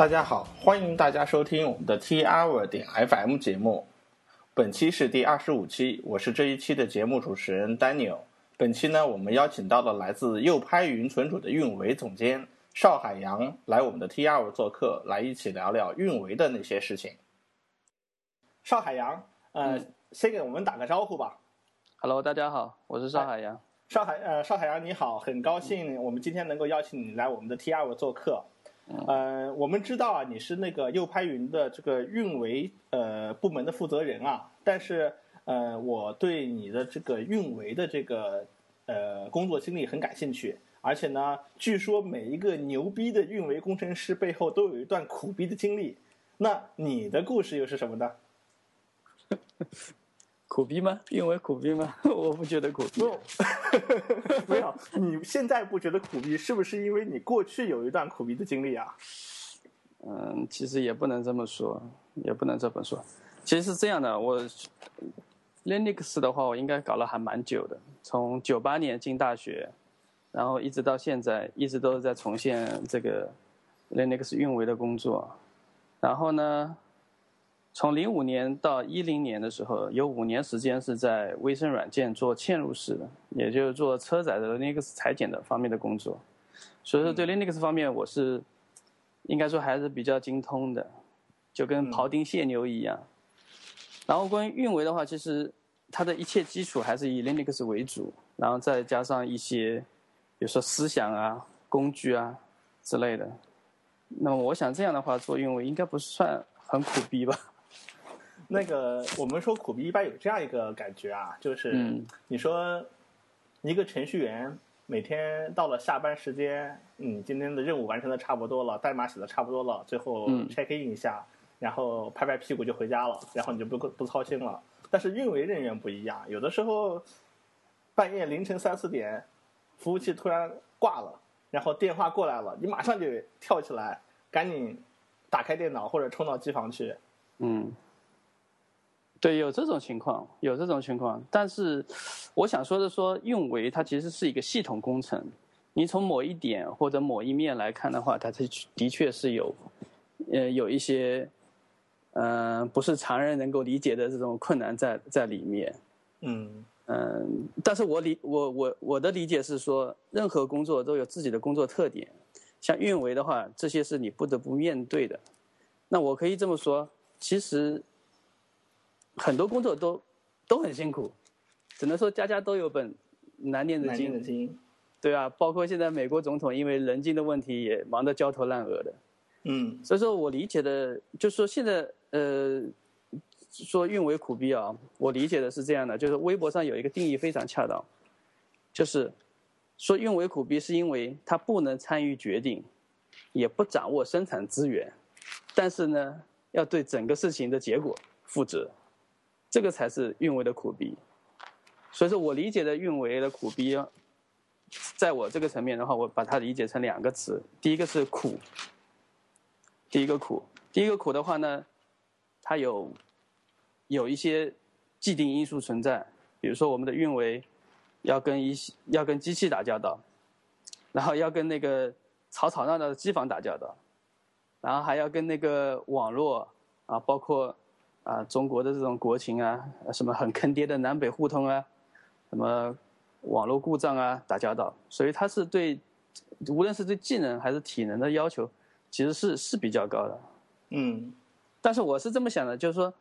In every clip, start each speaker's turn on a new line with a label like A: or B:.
A: 大家好，欢迎大家收听我们的 T Hour 点 FM 节目。本期是第二十五期，我是这一期的节目主持人 Daniel。本期呢，我们邀请到了来自右拍云存储的运维总监邵海洋来我们的 T Hour 做客，来一起聊聊运维的那些事情。邵海洋，呃，先给我们打个招呼吧。
B: Hello，大家好，我是邵海洋。
A: 邵海呃，邵海洋你好，很高兴我们今天能够邀请你来我们的 T R 做客。呃，我们知道啊，你是那个右拍云的这个运维呃部门的负责人啊，但是呃，我对你的这个运维的这个呃工作经历很感兴趣，而且呢，据说每一个牛逼的运维工程师背后都有一段苦逼的经历。那你的故事又是什么呢？
B: 苦逼吗？因为苦逼吗？我不觉得苦逼。
A: 没有，你现在不觉得苦逼，是不是因为你过去有一段苦逼的经历啊？
B: 嗯，其实也不能这么说，也不能这么说。其实是这样的，我 Linux 的话，我应该搞了还蛮久的，从九八年进大学，然后一直到现在，一直都是在重现这个 Linux 运维的工作。然后呢？从零五年到一零年的时候，有五年时间是在微生软件做嵌入式的，也就是做车载的 Linux 裁剪的方面的工作。所以说，对 Linux 方面，我是应该说还是比较精通的，就跟庖丁解牛一样。然后关于运维的话，其实它的一切基础还是以 Linux 为主，然后再加上一些，比如说思想啊、工具啊之类的。那么我想这样的话做运维应该不算很苦逼吧？
A: 那个我们说苦逼一般有这样一个感觉啊，就是
B: 嗯
A: 你说一个程序员每天到了下班时间，嗯，今天的任务完成的差不多了，代码写的差不多了，最后
B: 嗯
A: check in 一下，然后拍拍屁股就回家了，然后你就不不操心了。但是运维人员不一样，有的时候半夜凌晨三四点，服务器突然挂了，然后电话过来了，你马上就跳起来，赶紧打开电脑或者冲到机房去。
B: 嗯，对，有这种情况，有这种情况。但是我想说的说，运维它其实是一个系统工程。你从某一点或者某一面来看的话，它是的确是有，呃，有一些，嗯、不是常人能够理解的这种困难在在里面。
A: 嗯
B: 嗯，但是我理我我我的理解是说，任何工作都有自己的工作特点。像运维的话，这些是你不得不面对的。那我可以这么说，其实很多工作都都很辛苦，只能说家家都有本难念的。经。对啊，包括现在美国总统因为人精的问题也忙得焦头烂额的。
A: 嗯
B: 所以说我理解的，就是说现在呃，说运维苦逼啊，我理解的是这样的，就是微博上有一个定义非常恰当，就是说运维苦逼是因为他不能参与决定，也不掌握生产资源，但是呢，要对整个事情的结果负责，这个才是运维的苦逼。所以说我理解的运维的苦逼，在我这个层面的话，我把它理解成两个词，第一个是苦。第一个苦，第一个苦的话呢，它有有一些既定因素存在，比如说我们的运维要跟一些要跟机器打交道，然后要跟那个吵吵闹闹的机房打交道，然后还要跟那个网络啊，包括啊中国的这种国情啊，什么很坑爹的南北互通啊，什么网络故障啊打交道，所以它是对无论是对技能还是体能的要求。其实是是比较高的，
A: 嗯
B: 但是我是这么想的，就是说，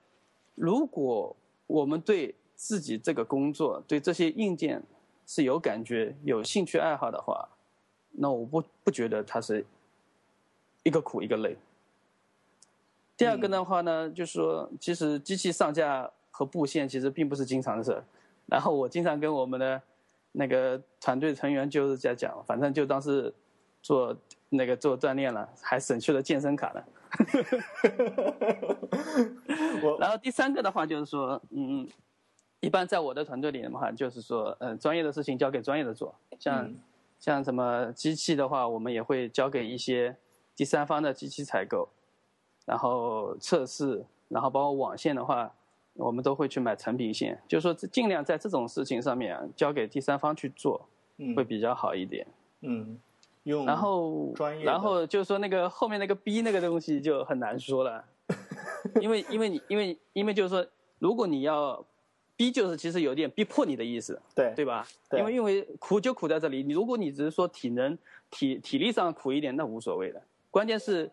B: 如果我们对自己这个工作、对这些硬件是有感觉、有兴趣爱好的话，那我不不觉得它是一个苦一个累。第二个的话呢，就是说，其实机器上架和布线其实并不是经常的事儿。然后我经常跟我们的那个团队成员就是在讲，反正就当是做那个做锻炼了，还省去了健身卡了。
A: 我
B: 然后第三个的话就是说，嗯，一般在我的团队里的话，就是说，嗯、专业的事情交给专业的做，像、
A: 嗯
B: 像什么机器的话，我们也会交给一些第三方的机器采购，然后测试，然后包括网线的话，我们都会去买成品线，就是说尽量在这种事情上面啊交给第三方去做，
A: 嗯
B: 会比较好一点。
A: 嗯，用
B: 然后
A: 专业
B: 然后就是说那个后面那个逼那个东西就很难说了，因为因为你因为因为就是说，如果你要逼，就是其实有点逼迫你的意思，
A: 对
B: 对吧？
A: 对
B: 因为因为苦就苦在这里，你如果你只是说体能体体力上苦一点，那无所谓的。关键是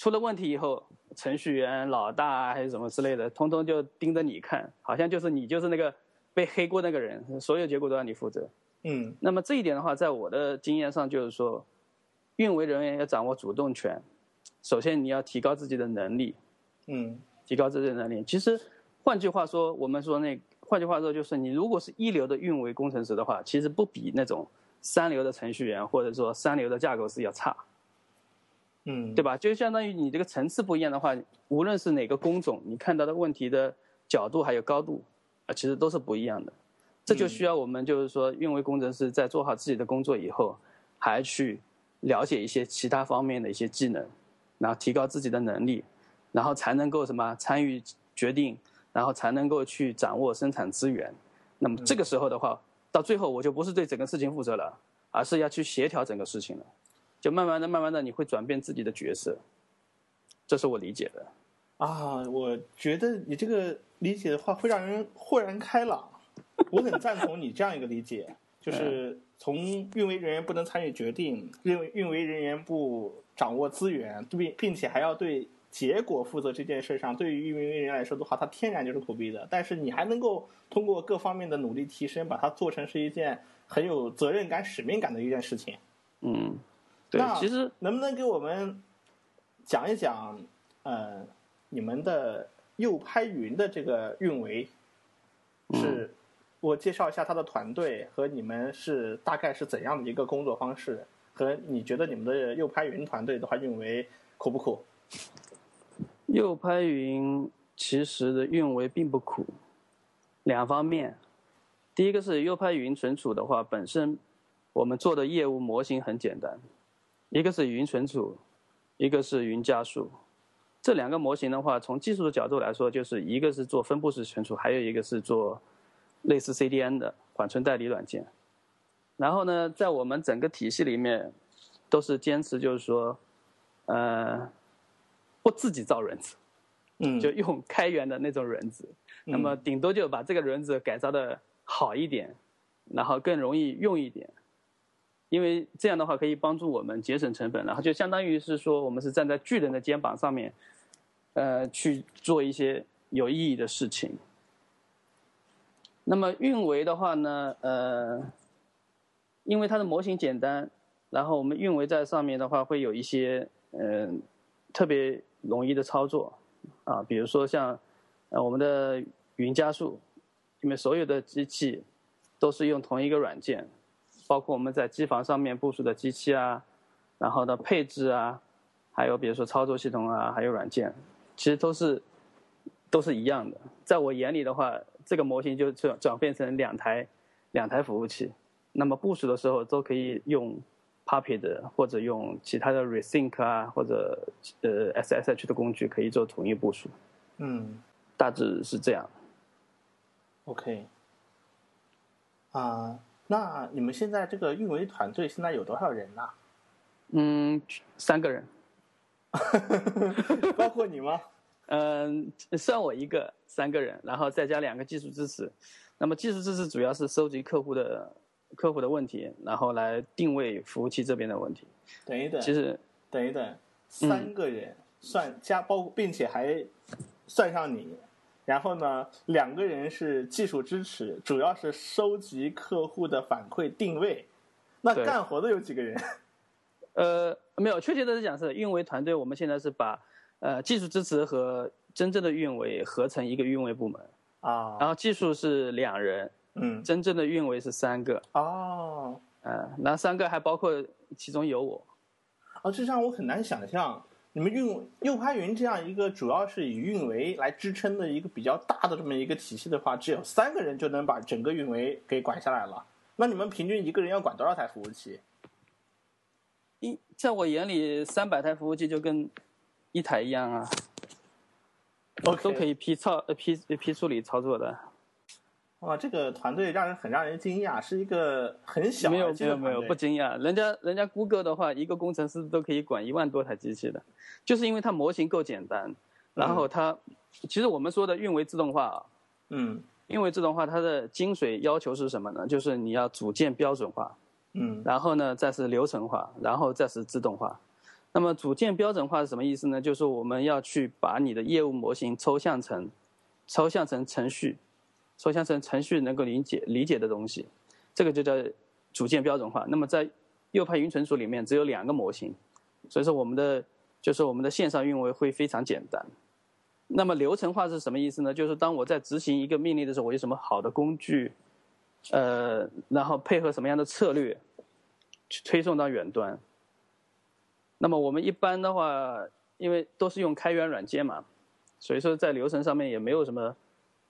B: 出了问题以后，程序员、老大啊还是什么之类的，通通就盯着你看，好像就是你就是那个被黑锅那个人，所有结果都要你负责。
A: 嗯
B: 那么这一点的话，在我的经验上就是说，运维人员要掌握主动权。首先，你要提高自己的能力，
A: 嗯
B: 提高自己的能力。其实，换句话说，我们说那换句话说，就是你如果是一流的运维工程师的话，其实不比那种三流的程序员或者说三流的架构师要差，
A: 嗯，
B: 对吧？就相当于你这个层次不一样的话，无论是哪个工种，你看到的问题的角度还有高度啊，其实都是不一样的。这就需要我们就是说，运维工程师在做好自己的工作以后，还去了解一些其他方面的一些技能，然后提高自己的能力，然后才能够什么参与决定，然后才能够去掌握生产资源。那么这个时候的话，到最后我就不是对整个事情负责了，而是要去协调整个事情了。就慢慢的、慢慢的，你会转变自己的角色，这是我理解的。
A: 啊，我觉得你这个理解的话会让人豁然开朗。我很赞同你这样一个理解，就 是从运维人员不能参与决定，运运维人员不掌握资源，并并且还要对结果负责这件事上，对于运维人员来说的话，他天然就是苦逼的。但是你还能够通过各方面的努力提升，把它做成是一件很有责任感、使命感的一件事情。
B: 嗯，对
A: 那，
B: 其实
A: 能不能给我们讲一讲，呃，你们的右拍云的这个运维是？我介绍一下他的团队和你们是大概是怎样的一个工作方式，和你觉得你们的右拍云团队的话运维苦不苦？
B: 右拍云其实的运维并不苦，两方面，第一个是右拍云存储的话，本身我们做的业务模型很简单，一个是云存储，一个是云加速。这两个模型的话，从技术的角度来说，就是一个是做分布式存储，还有一个是做类似 CDN 的缓存代理软件。然后呢，在我们整个体系里面，都是坚持就是说，呃，不自己造轮子，
A: 嗯，
B: 就用开源的那种轮子。那么顶多就把这个轮子改造的好一点，然后更容易用一点。因为这样的话可以帮助我们节省成本，然后就相当于是说我们是站在巨人的肩膀上面，呃，去做一些有意义的事情。那么运维的话呢，呃，因为它的模型简单，然后我们运维在上面的话会有一些嗯、特别容易的操作啊，比如说像呃我们的云加速，因为所有的机器都是用同一个软件。包括我们在机房上面部署的机器啊，然后的配置啊，还有比如说操作系统啊，还有软件，其实都是都是一样的。在我眼里的话，这个模型就转转变成两台两台服务器，那么部署的时候都可以用 Puppet 或者用其他的 Resync 啊，或者呃 SSH 的工具可以做统一部署。
A: 嗯，
B: 大致是这样。
A: OK。啊、那你们现在这个运维团队现在有多少人呢、
B: 嗯，三个人。
A: 包括你吗？
B: 嗯，算我一个，三个人，然后再加两个技术支持。那么技术支持主要是收集客户的客户的问题，然后来定位服务器这边的问题。
A: 等一等，
B: 其实，
A: 等一等，三个人、算加包，并且还算上你，然后呢，两个人是技术支持，主要是收集客户的反馈定位。那干活的有几个人？
B: 呃，没有，确切的是讲是运维团队，我们现在是把呃技术支持和真正的运维合成一个运维部门，
A: 啊，
B: 然后技术是两人，
A: 嗯，
B: 真正的运维是三个，
A: 哦，
B: 呃，那三个还包括其中有我。
A: 哦，这让我很难想象，你们运右拍云这样一个主要是以运维来支撑的一个比较大的这么一个体系的话，只有三个人就能把整个运维给管下来了。那你们平均一个人要管多少台服务器？
B: 一在我眼里，三百台服务器就跟一台一样啊。
A: OK
B: 都可以批操呃批批处理操作的。
A: 哇，这个团队让人很让人惊讶，是一个很小
B: 没有没有没有不惊讶，人家人家 Google 的话，一个工程师都可以管一万多台机器的，就是因为它模型够简单，然后它其实我们说的运维自动化啊，
A: 嗯，
B: 运维自动化它的精髓要求是什么呢？就是你要组件标准化，
A: 嗯，
B: 然后呢再是流程化，然后再是自动化。那么组件标准化是什么意思呢？就是我们要去把你的业务模型抽象成抽象成程序。抽象成程序能够理解理解的东西，这个就叫组件标准化。那么在右派云存储里面只有两个模型，所以说我们的就是我们的线上运维会非常简单。那么流程化是什么意思呢？就是当我在执行一个命令的时候，我有什么好的工具，呃，然后配合什么样的策略去推送到远端。那么我们一般的话，因为都是用开源软件嘛，所以说在流程上面也没有什么。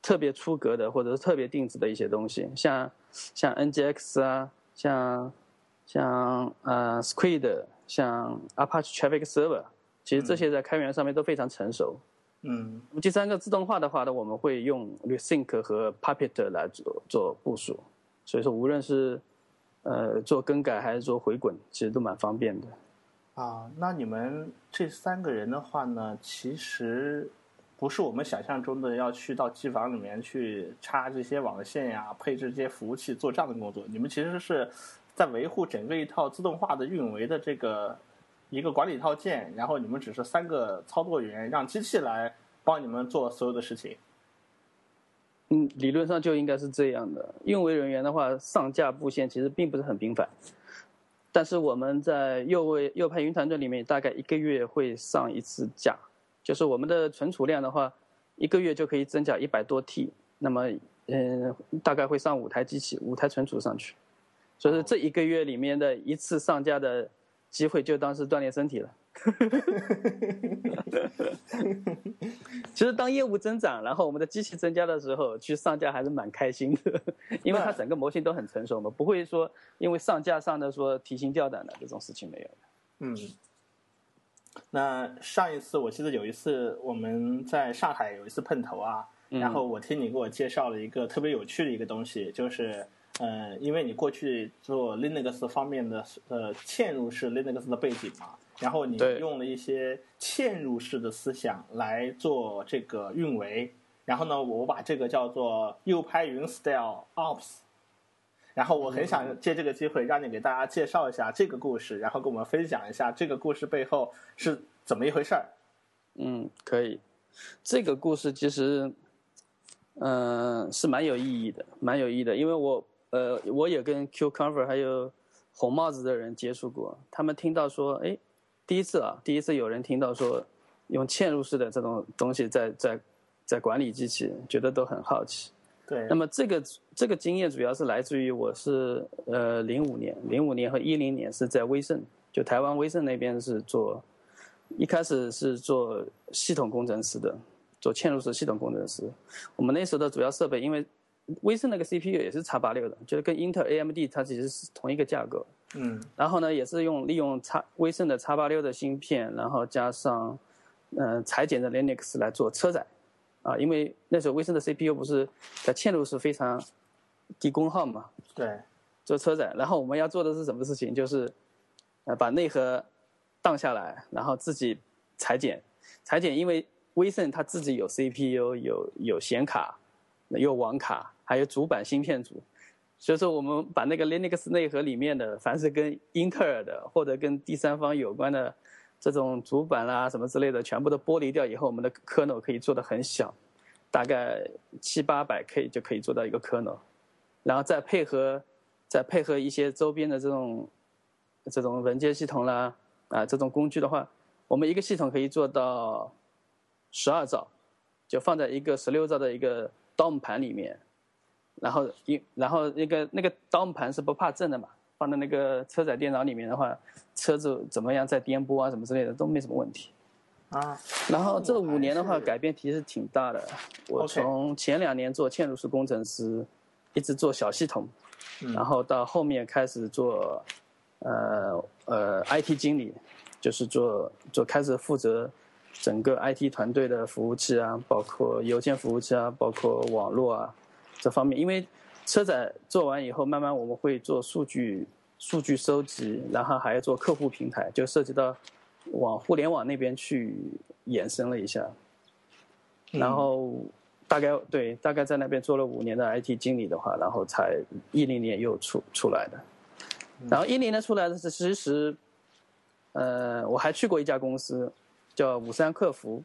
B: 特别出格的，或者是特别定制的一些东西，像像 NGX 啊，像像呃 Squid，像 Apache Traffic Server，其实这些在开源上面都非常成熟。
A: 嗯。
B: 第三个自动化的话呢，我们会用 Resync 和 Puppet 来做做部署，所以说无论是呃做更改还是做回滚，其实都蛮方便的。
A: 啊，那你们这三个人的话呢，其实。不是我们想象中的要去到机房里面去插这些网线呀，配置这些服务器做这样的工作。你们其实是在维护整个一套自动化的运维的这个一个管理套件，然后你们只是三个操作员，让机器来帮你们做所有的事情。
B: 嗯，理论上就应该是这样的。运维人员的话，上架布线其实并不是很频繁，但是我们在右位右派云团队里面，大概一个月会上一次架。就是我们的存储量的话，一个月就可以增加一百多 T，那么嗯，大概会上五台机器，五台存储上去，所以说这一个月里面的一次上架的机会就当是锻炼身体了。其实当业务增长，然后我们的机器增加的时候，去上架还是蛮开心的，因为它整个模型都很成熟嘛，不会说因为上架上的说提心吊胆的这种事情没有。
A: 嗯。那上一次我记得有一次我们在上海有一次碰头啊，然后我听你给我介绍了一个特别有趣的一个东西，就是呃，因为你过去做 Linux 方面的呃嵌入式 Linux 的背景嘛，然后你用了一些嵌入式的思想来做这个运维，然后呢，我把这个叫做右拍云 Style Ops。然后我很想借这个机会让你给大家介绍一下这个故事，然后跟我们分享一下这个故事背后是怎么一回事儿。
B: 嗯，可以。这个故事其实，嗯，是蛮有意义的，蛮有意义的。因为我，呃，我也跟 Q Cover 还有红帽子的人接触过，他们听到说，哎，第一次啊，第一次有人听到说用嵌入式的这种东西在在在管理机器，觉得都很好奇。
A: 对，
B: 那么这个这个经验主要是来自于我是呃零五年，零五年和一零年是在威盛，就台湾威盛那边是做，一开始是做系统工程师的，做嵌入式系统工程师。我们那时候的主要设备，因为威盛那个 CPU 也是叉八六的，就是跟英特尔 AMD 它其实是同一个架构。
A: 嗯。
B: 然后呢，也是用利用叉威盛的叉八六的芯片，然后加上嗯裁剪的 Linux 来做车载。啊，因为那时候威盛的 CPU 不是在嵌入是非常低功耗嘛？
A: 对，
B: 做车载。然后我们要做的是什么事情？就是呃把内核荡下来，然后自己裁剪。裁剪，因为威盛它自己有 CPU，有有显卡，有网卡，还有主板芯片组。所以说，我们把那个 Linux 内核里面的，凡是跟英特尔的或者跟第三方有关的。这种主板啦什么之类的，全部都剥离掉以后，我们的 kernel 可以做的很小，大概七八百 K 就可以做到一个 kernel，然后再配合，再配合一些周边的这种，这种文件系统啦，啊这种工具的话，我们一个系统可以做到十二兆，就放在一个十六兆的一个 DOM 盘里面，然后一然后那个那个 DOM 盘是不怕震的嘛。放在那个车载电脑里面的话，车子怎么样在颠簸啊什么之类的都没什么问题，
A: 啊。
B: 然后这五年的话改变其实挺大的。我从前两年做嵌入式工程师，一直做小系统，然后到后面开始做，呃呃 IT 经理，就是做做开始负责整个 IT 团队的服务器啊，包括邮件服务器啊，包括网络啊，这方面，因为车载做完以后，慢慢我们会做数据数据收集，然后还要做客户平台，就涉及到往互联网那边去延伸了一下。然后大概对大概在那边做了五年的 IT 经理的话，然后才一零年又出出来的。然后一零年出来的是其实，呃，我还去过一家公司，叫五三客服。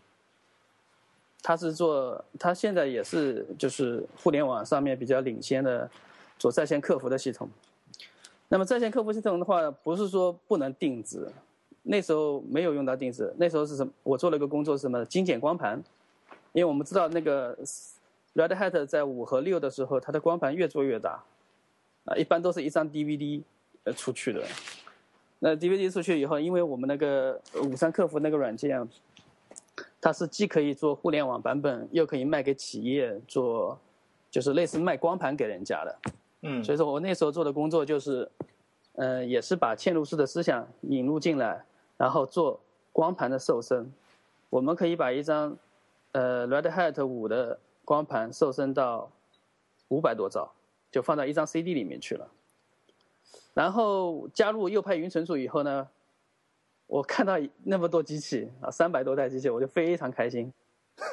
B: 他是做，他现在也是就是互联网上面比较领先的，做在线客服的系统。那么在线客服系统的话，不是说不能定制，那时候没有用到定制，那时候是什么？我做了一个工作是什么？精简光盘，因为我们知道那个 Red Hat 在五和六的时候，它的光盘越做越大，啊，一般都是一张 DVD 呃出去的。那 DVD 出去以后，因为我们那个五三客服那个软件。它是既可以做互联网版本，又可以卖给企业做，就是类似卖光盘给人家的。
A: 嗯，
B: 所以说我那时候做的工作就是，呃，也是把嵌入式的思想引入进来，然后做光盘的瘦身。我们可以把一张，呃，Red Hat 五的光盘瘦身到五百多兆，就放到一张 CD 里面去了。然后加入右派云存储以后呢？我看到那么多机器啊，三百多台机器，我就非常开心。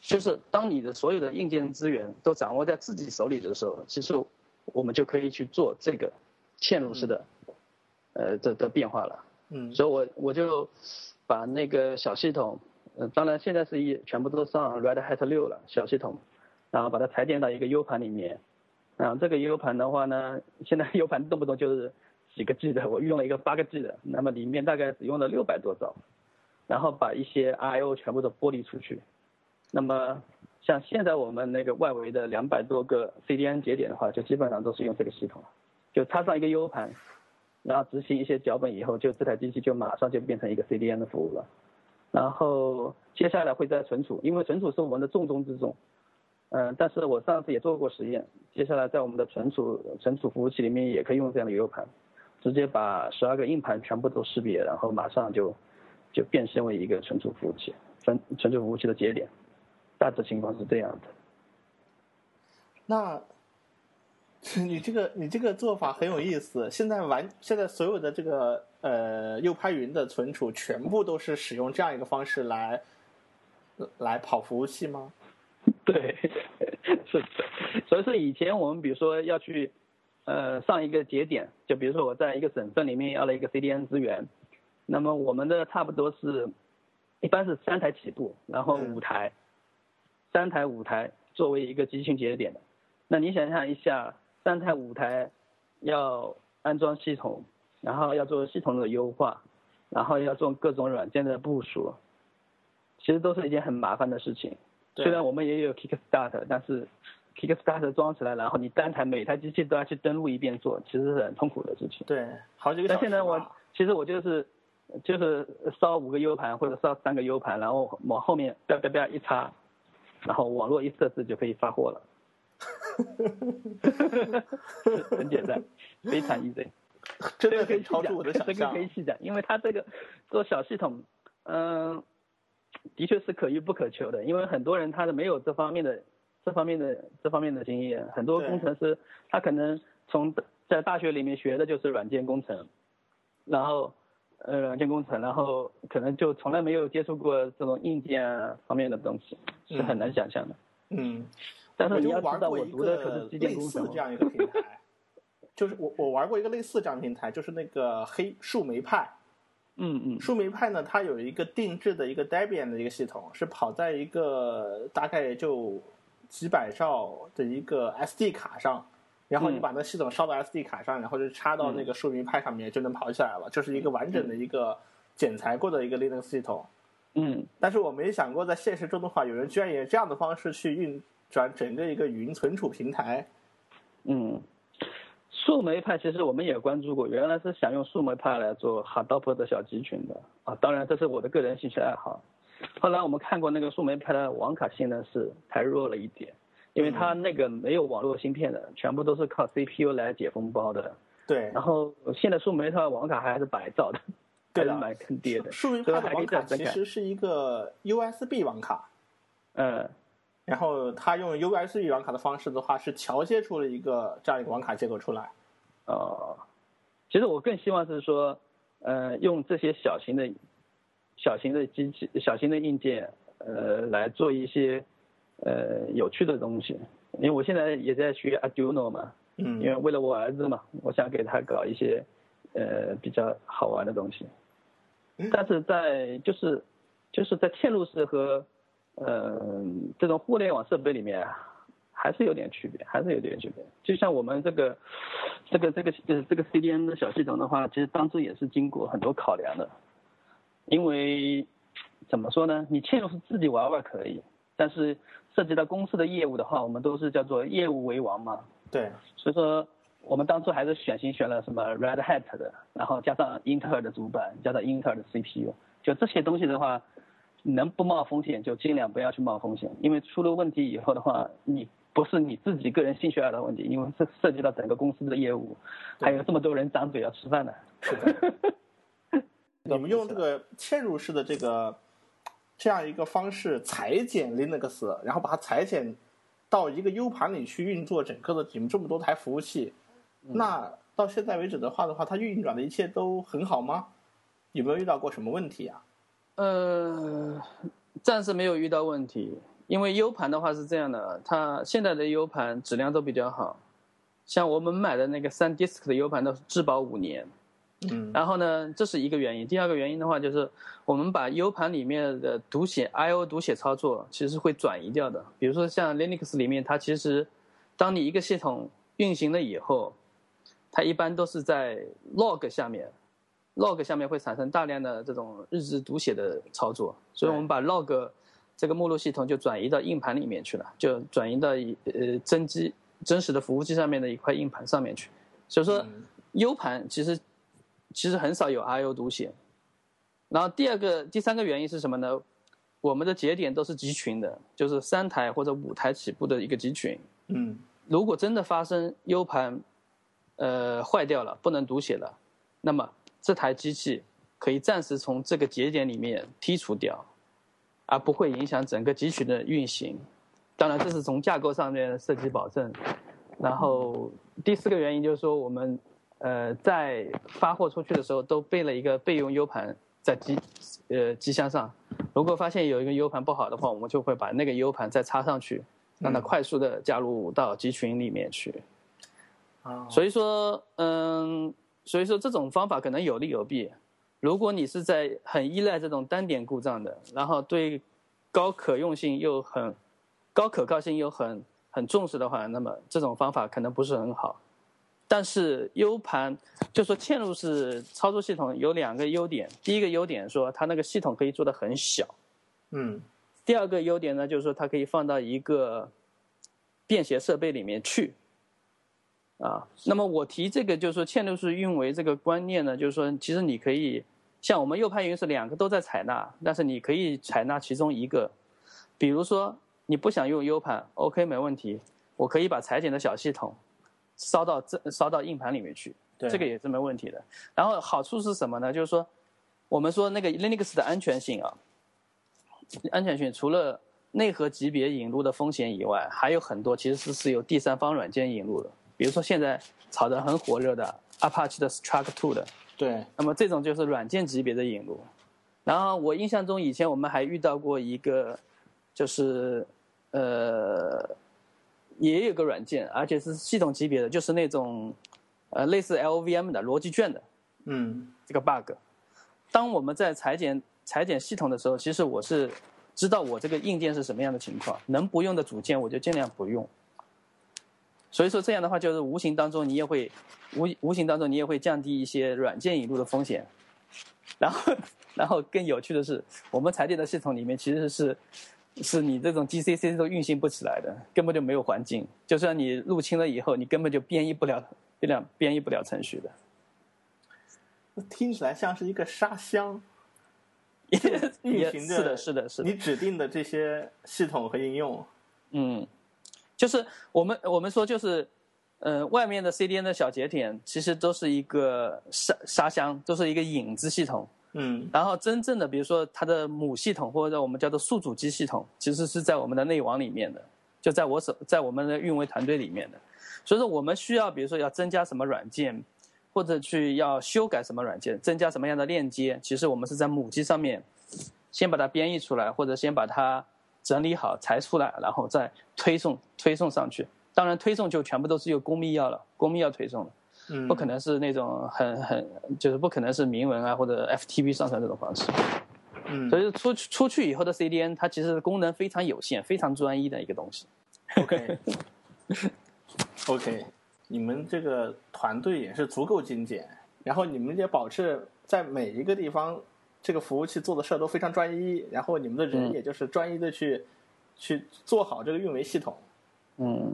B: 就是当你的所有的硬件资源都掌握在自己手里的时候，其实我们就可以去做这个嵌入式的呃的的变化了。
A: 嗯，
B: 所以我我就把那个小系统，呃，当然现在是一全部都上 Red Hat 六了小系统，然后把它裁剪到一个 U 盘里面。然后这个 U 盘的话呢，现在 U 盘动不动就是。几个 G 的，我用了一个八个 G 的，那么里面大概只用了六百多兆，然后把一些 I/O 全部都剥离出去。那么像现在我们那个外围的两百多个 CDN 节点的话，就基本上都是用这个系统，就插上一个 U 盘，然后执行一些脚本以后，就这台机器就马上就变成一个 CDN 的服务了。然后接下来会在存储，因为存储是我们的重中之重。嗯，但是我上次也做过实验，接下来在我们的存储存储服务器里面也可以用这样的 U 盘。直接把十二个硬盘全部都识别，然后马上就就变身为一个存储服务器，存存储服务器的节点，大致情况是这样的。
A: 那，你这个你这个做法很有意思。现在完，现在所有的这个呃右派云的存储全部都是使用这样一个方式来来跑服务器吗？
B: 对，是的。所以说以前我们比如说要去。呃，上一个节点，就比如说我在一个省份里面要了一个 CDN 资源，那么我们的差不多是，一般是三台起步，然后五台，三台五台作为一个集群节点的，那你想象一下，三台五台要安装系统，然后要做系统的优化，然后要做各种软件的部署，其实都是一件很麻烦的事情。虽然我们也有 Kickstart，但是。Kickstart 装起来，然后你单台每台机器都要去登录一遍做，其实是很痛苦的事情。
A: 对，好几个小时。
B: 但现在我其实我就是就是烧五个 U 盘或者烧三个 U 盘，然后往后面叭叭叭一插，然后网络一设置就可以发货了。很简单，非常 easy。
A: 这个可以超出我的想
B: 象。这个可以细讲，因为它这个做小系统，嗯，的确是可遇不可求的，因为很多人他是没有这方面的。这方面的这方面的经验，很多工程师他可能从在大学里面学的就是软件工程，然后呃软件工程，然后可能就从来没有接触过这种硬件方面的东西，是很难想象的。
A: 嗯，
B: 但是你要知道，
A: 我
B: 读的可是机电工程。
A: 这样一个平台，就是我我玩过一个类似这样的平台，就是那个黑树莓派。
B: 嗯嗯。
A: 树莓派呢，它有一个定制的一个 Debian 的一个系统，是跑在一个大概就。几百兆的一个 SD 卡上，然后你把那系统烧到 SD 卡上，然后就插到那个树莓派上面，就能跑起来了，就是一个完整的一个剪裁过的一个 Linux 系统。
B: 嗯，
A: 但是我没想过在现实中的话，有人居然以这样的方式去运转整个一个云存储平台。
B: 嗯，树莓派其实我们也关注过，原来是想用树莓派来做 Hadoop 的小集群的啊，当然这是我的个人兴趣爱好。后来我们看过那个树莓派的网卡性能是太弱了一点，因为它那个没有网络芯片的，全部都是靠 CPU 来解封包的。
A: 对。
B: 然后现在树莓它的网卡还是白造的，
A: 还
B: 是蛮坑爹的。
A: 树莓派的网卡其实是一个 USB 网卡。
B: 嗯。
A: 然后它用 USB 网卡的方式的话，是桥接出了一个这样一个网卡接口出来。
B: 哦，其实我更希望是说，呃，用这些小型的、小型的机器、小型的硬件，呃，来做一些呃有趣的东西。因为我现在也在学 Arduino 嘛，
A: 嗯，
B: 因为为了我儿子嘛，我想给他搞一些呃比较好玩的东西。但是在就是就是在嵌入式和呃这种互联网设备里面，还是有点区别，还是有点区别。就像我们这个这个这个呃这个 CDN 的小系统的话，其实当初也是经过很多考量的，因为怎么说呢？你嵌入式自己玩玩可以，但是涉及到公司的业务的话，我们都是叫做业务为王嘛。
A: 对，
B: 所以说我们当初还是选型选了什么 Red Hat 的，然后加上英特尔的主板，加上英特尔的 CPU，就这些东西的话，能不冒风险就尽量不要去冒风险，因为出了问题以后的话，你不是你自己个人兴趣爱好的问题，因为这涉及到整个公司的业务，还有这么多人张嘴要吃饭
A: 的。你们用这个嵌入式的这个这样一个方式裁剪 Linux，然后把它裁剪到一个 U 盘里去运作整个的你们这么多台服务器，那到现在为止的话的话，它运转的一切都很好吗？有没有遇到过什么问题啊？
B: 呃，暂时没有遇到问题，因为 U 盘的话是这样的，它现在的 U 盘质量都比较好，像我们买的那个三 disk 的 U 盘都是质保五年。
A: 嗯，
B: 然后呢，这是一个原因。第二个原因的话，就是我们把 U 盘里面的读写 I/O 读写操作其实会转移掉的。比如说像 Linux 里面，它其实当你一个系统运行了以后，它一般都是在 log 下面，log 下面会产生大量的这种日志读写的操作，所以我们把 log 这个目录系统就转移到硬盘里面去了，就转移到一呃真机真实的服务器上面的一块硬盘上面去。所以说 U 盘其实。其实很少有 I/O 读写，然后第二个、第三个原因是什么呢？我们的节点都是集群的，就是三台或者五台起步的一个集群。
A: 嗯，
B: 如果真的发生 U 盘，呃，坏掉了，不能读写了，那么这台机器可以暂时从这个节点里面剔除掉，而不会影响整个集群的运行。当然，这是从架构上面的设计保证。然后第四个原因就是说我们。呃，在发货出去的时候都备了一个备用 U 盘在机，呃机箱上。如果发现有一个 U 盘不好的话，我们就会把那个 U 盘再插上去，让它快速的加入到集群里面去。
A: 啊，
B: 所以说，嗯，所以说这种方法可能有利有弊。如果你是在很依赖这种单点故障的，然后对高可用性又很高可靠性又很很重视的话，那么这种方法可能不是很好。但是 U 盘就说嵌入式操作系统有两个优点，第一个优点说它那个系统可以做的很小，
A: 嗯，
B: 第二个优点呢就是说它可以放到一个便携设备里面去，啊，那么我提这个就是说嵌入式运维这个观念呢，就是说其实你可以像我们右派云是两个都在采纳，但是你可以采纳其中一个，比如说你不想用 U 盘，OK 没问题，我可以把裁剪的小系统。烧到这烧到硬盘里面去，这个也是没问题的。然后好处是什么呢？就是说，我们说那个 Linux 的安全性啊，安全性除了内核级别引入的风险以外，还有很多其实是是由第三方软件引入的。比如说现在炒得很火热的 Apache 的 Struct Two 的，
A: 对。
B: 那么这种就是软件级别的引入。然后我印象中以前我们还遇到过一个，就是呃。也有个软件，而且是系统级别的，就是那种，呃，类似 LVM 的逻辑卷的，
A: 嗯，
B: 这个 bug。当我们在裁剪裁剪系统的时候，其实我是知道我这个硬件是什么样的情况，能不用的组件我就尽量不用。所以说这样的话，就是无形当中你也会无无形当中你也会降低一些软件引入的风险。然后，然后更有趣的是，我们裁剪的系统里面其实是。是你这种 GCC 都运行不起来的，根本就没有环境。就算你入侵了以后，你根本就编译不了，编了编译不了程序的。
A: 听起来像是一个沙箱，运行
B: 着是的，是的，是
A: 的。你指定的这些系统和应用，
B: 嗯，就是我们我们说就是，呃，外面的 CDN 的小节点其实都是一个沙沙箱，都是一个影子系统。
A: 嗯
B: 然后真正的比如说它的母系统或者我们叫做宿主机系统，其实是在我们的内网里面的，就在我手在我们的运维团队里面的。所以说我们需要比如说要增加什么软件，或者去要修改什么软件，增加什么样的链接，其实我们是在母机上面先把它编译出来，或者先把它整理好裁出来，然后再推送推送上去。当然推送就全部都是由公密钥了，公密钥推送的。
A: 嗯，
B: 不可能是那种很很就是不可能是明文啊或者 FTP 上传这种方式。
A: 嗯，
B: 所以出去出去以后的 CDN 它其实功能非常有限、非常专一的一个东西。
A: OK OK，你们这个团队也是足够精简，然后你们也保持在每一个地方这个服务器做的事儿都非常专一，然后你们的人
B: 嗯
A: 也就是专一的去、去做好这个运维系统。
B: 嗯，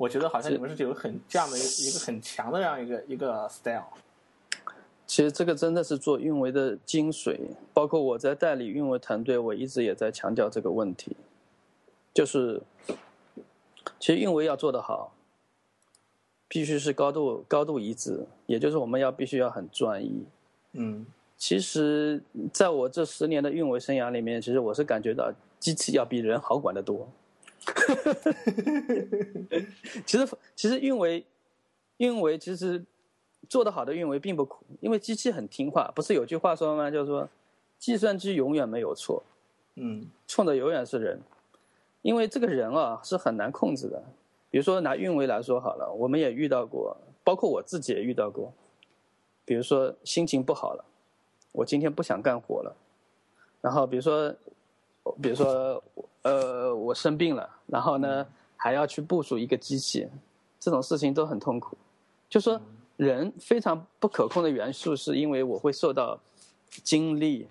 A: 我觉得好像你们是有很这样的一个一个很强的这样一个一个 style。
B: 其实这个真的是做运维的精髓，包括我在代理运维团队，我一直也在强调这个问题，就是其实运维要做得好，必须是高度高度一致，也就是我们要必须要很专一。
A: 嗯
B: 其实，在我这十年的运维生涯里面，其实我是感觉到机器要比人好管得多。其实，其实运维，运维其实做得好的运维并不苦，因为机器很听话。不是有句话说吗？就是说，计算机永远没有错，
A: 嗯
B: 错的永远是人。因为这个人啊是很难控制的。比如说拿运维来说好了，我们也遇到过，包括我自己也遇到过。比如说心情不好了，我今天不想干活了，然后比如说，比如说呃我生病了，然后呢还要去部署一个机器，这种事情都很痛苦。就说人非常不可控的元素，是因为我会受到精力、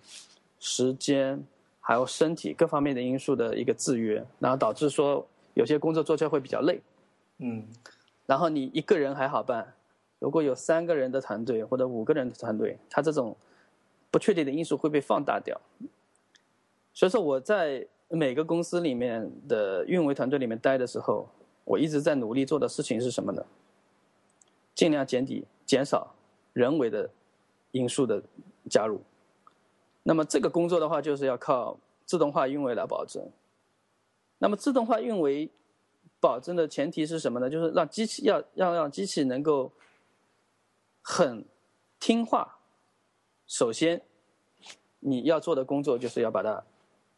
B: 时间还有身体各方面的因素的一个制约，然后导致说有些工作做起来会比较累。
A: 嗯
B: 然后你一个人还好办，如果有三个人的团队或者五个人的团队，他这种不确定的因素会被放大掉。所以说我在每个公司里面的运维团队里面待的时候，我一直在努力做的事情是什么呢？尽量减底减少人为的因素的加入。那么这个工作的话，就是要靠自动化运维来保证。那么自动化运维保证的前提是什么呢？就是让机器要要让机器能够很听话。首先，你要做的工作就是要把它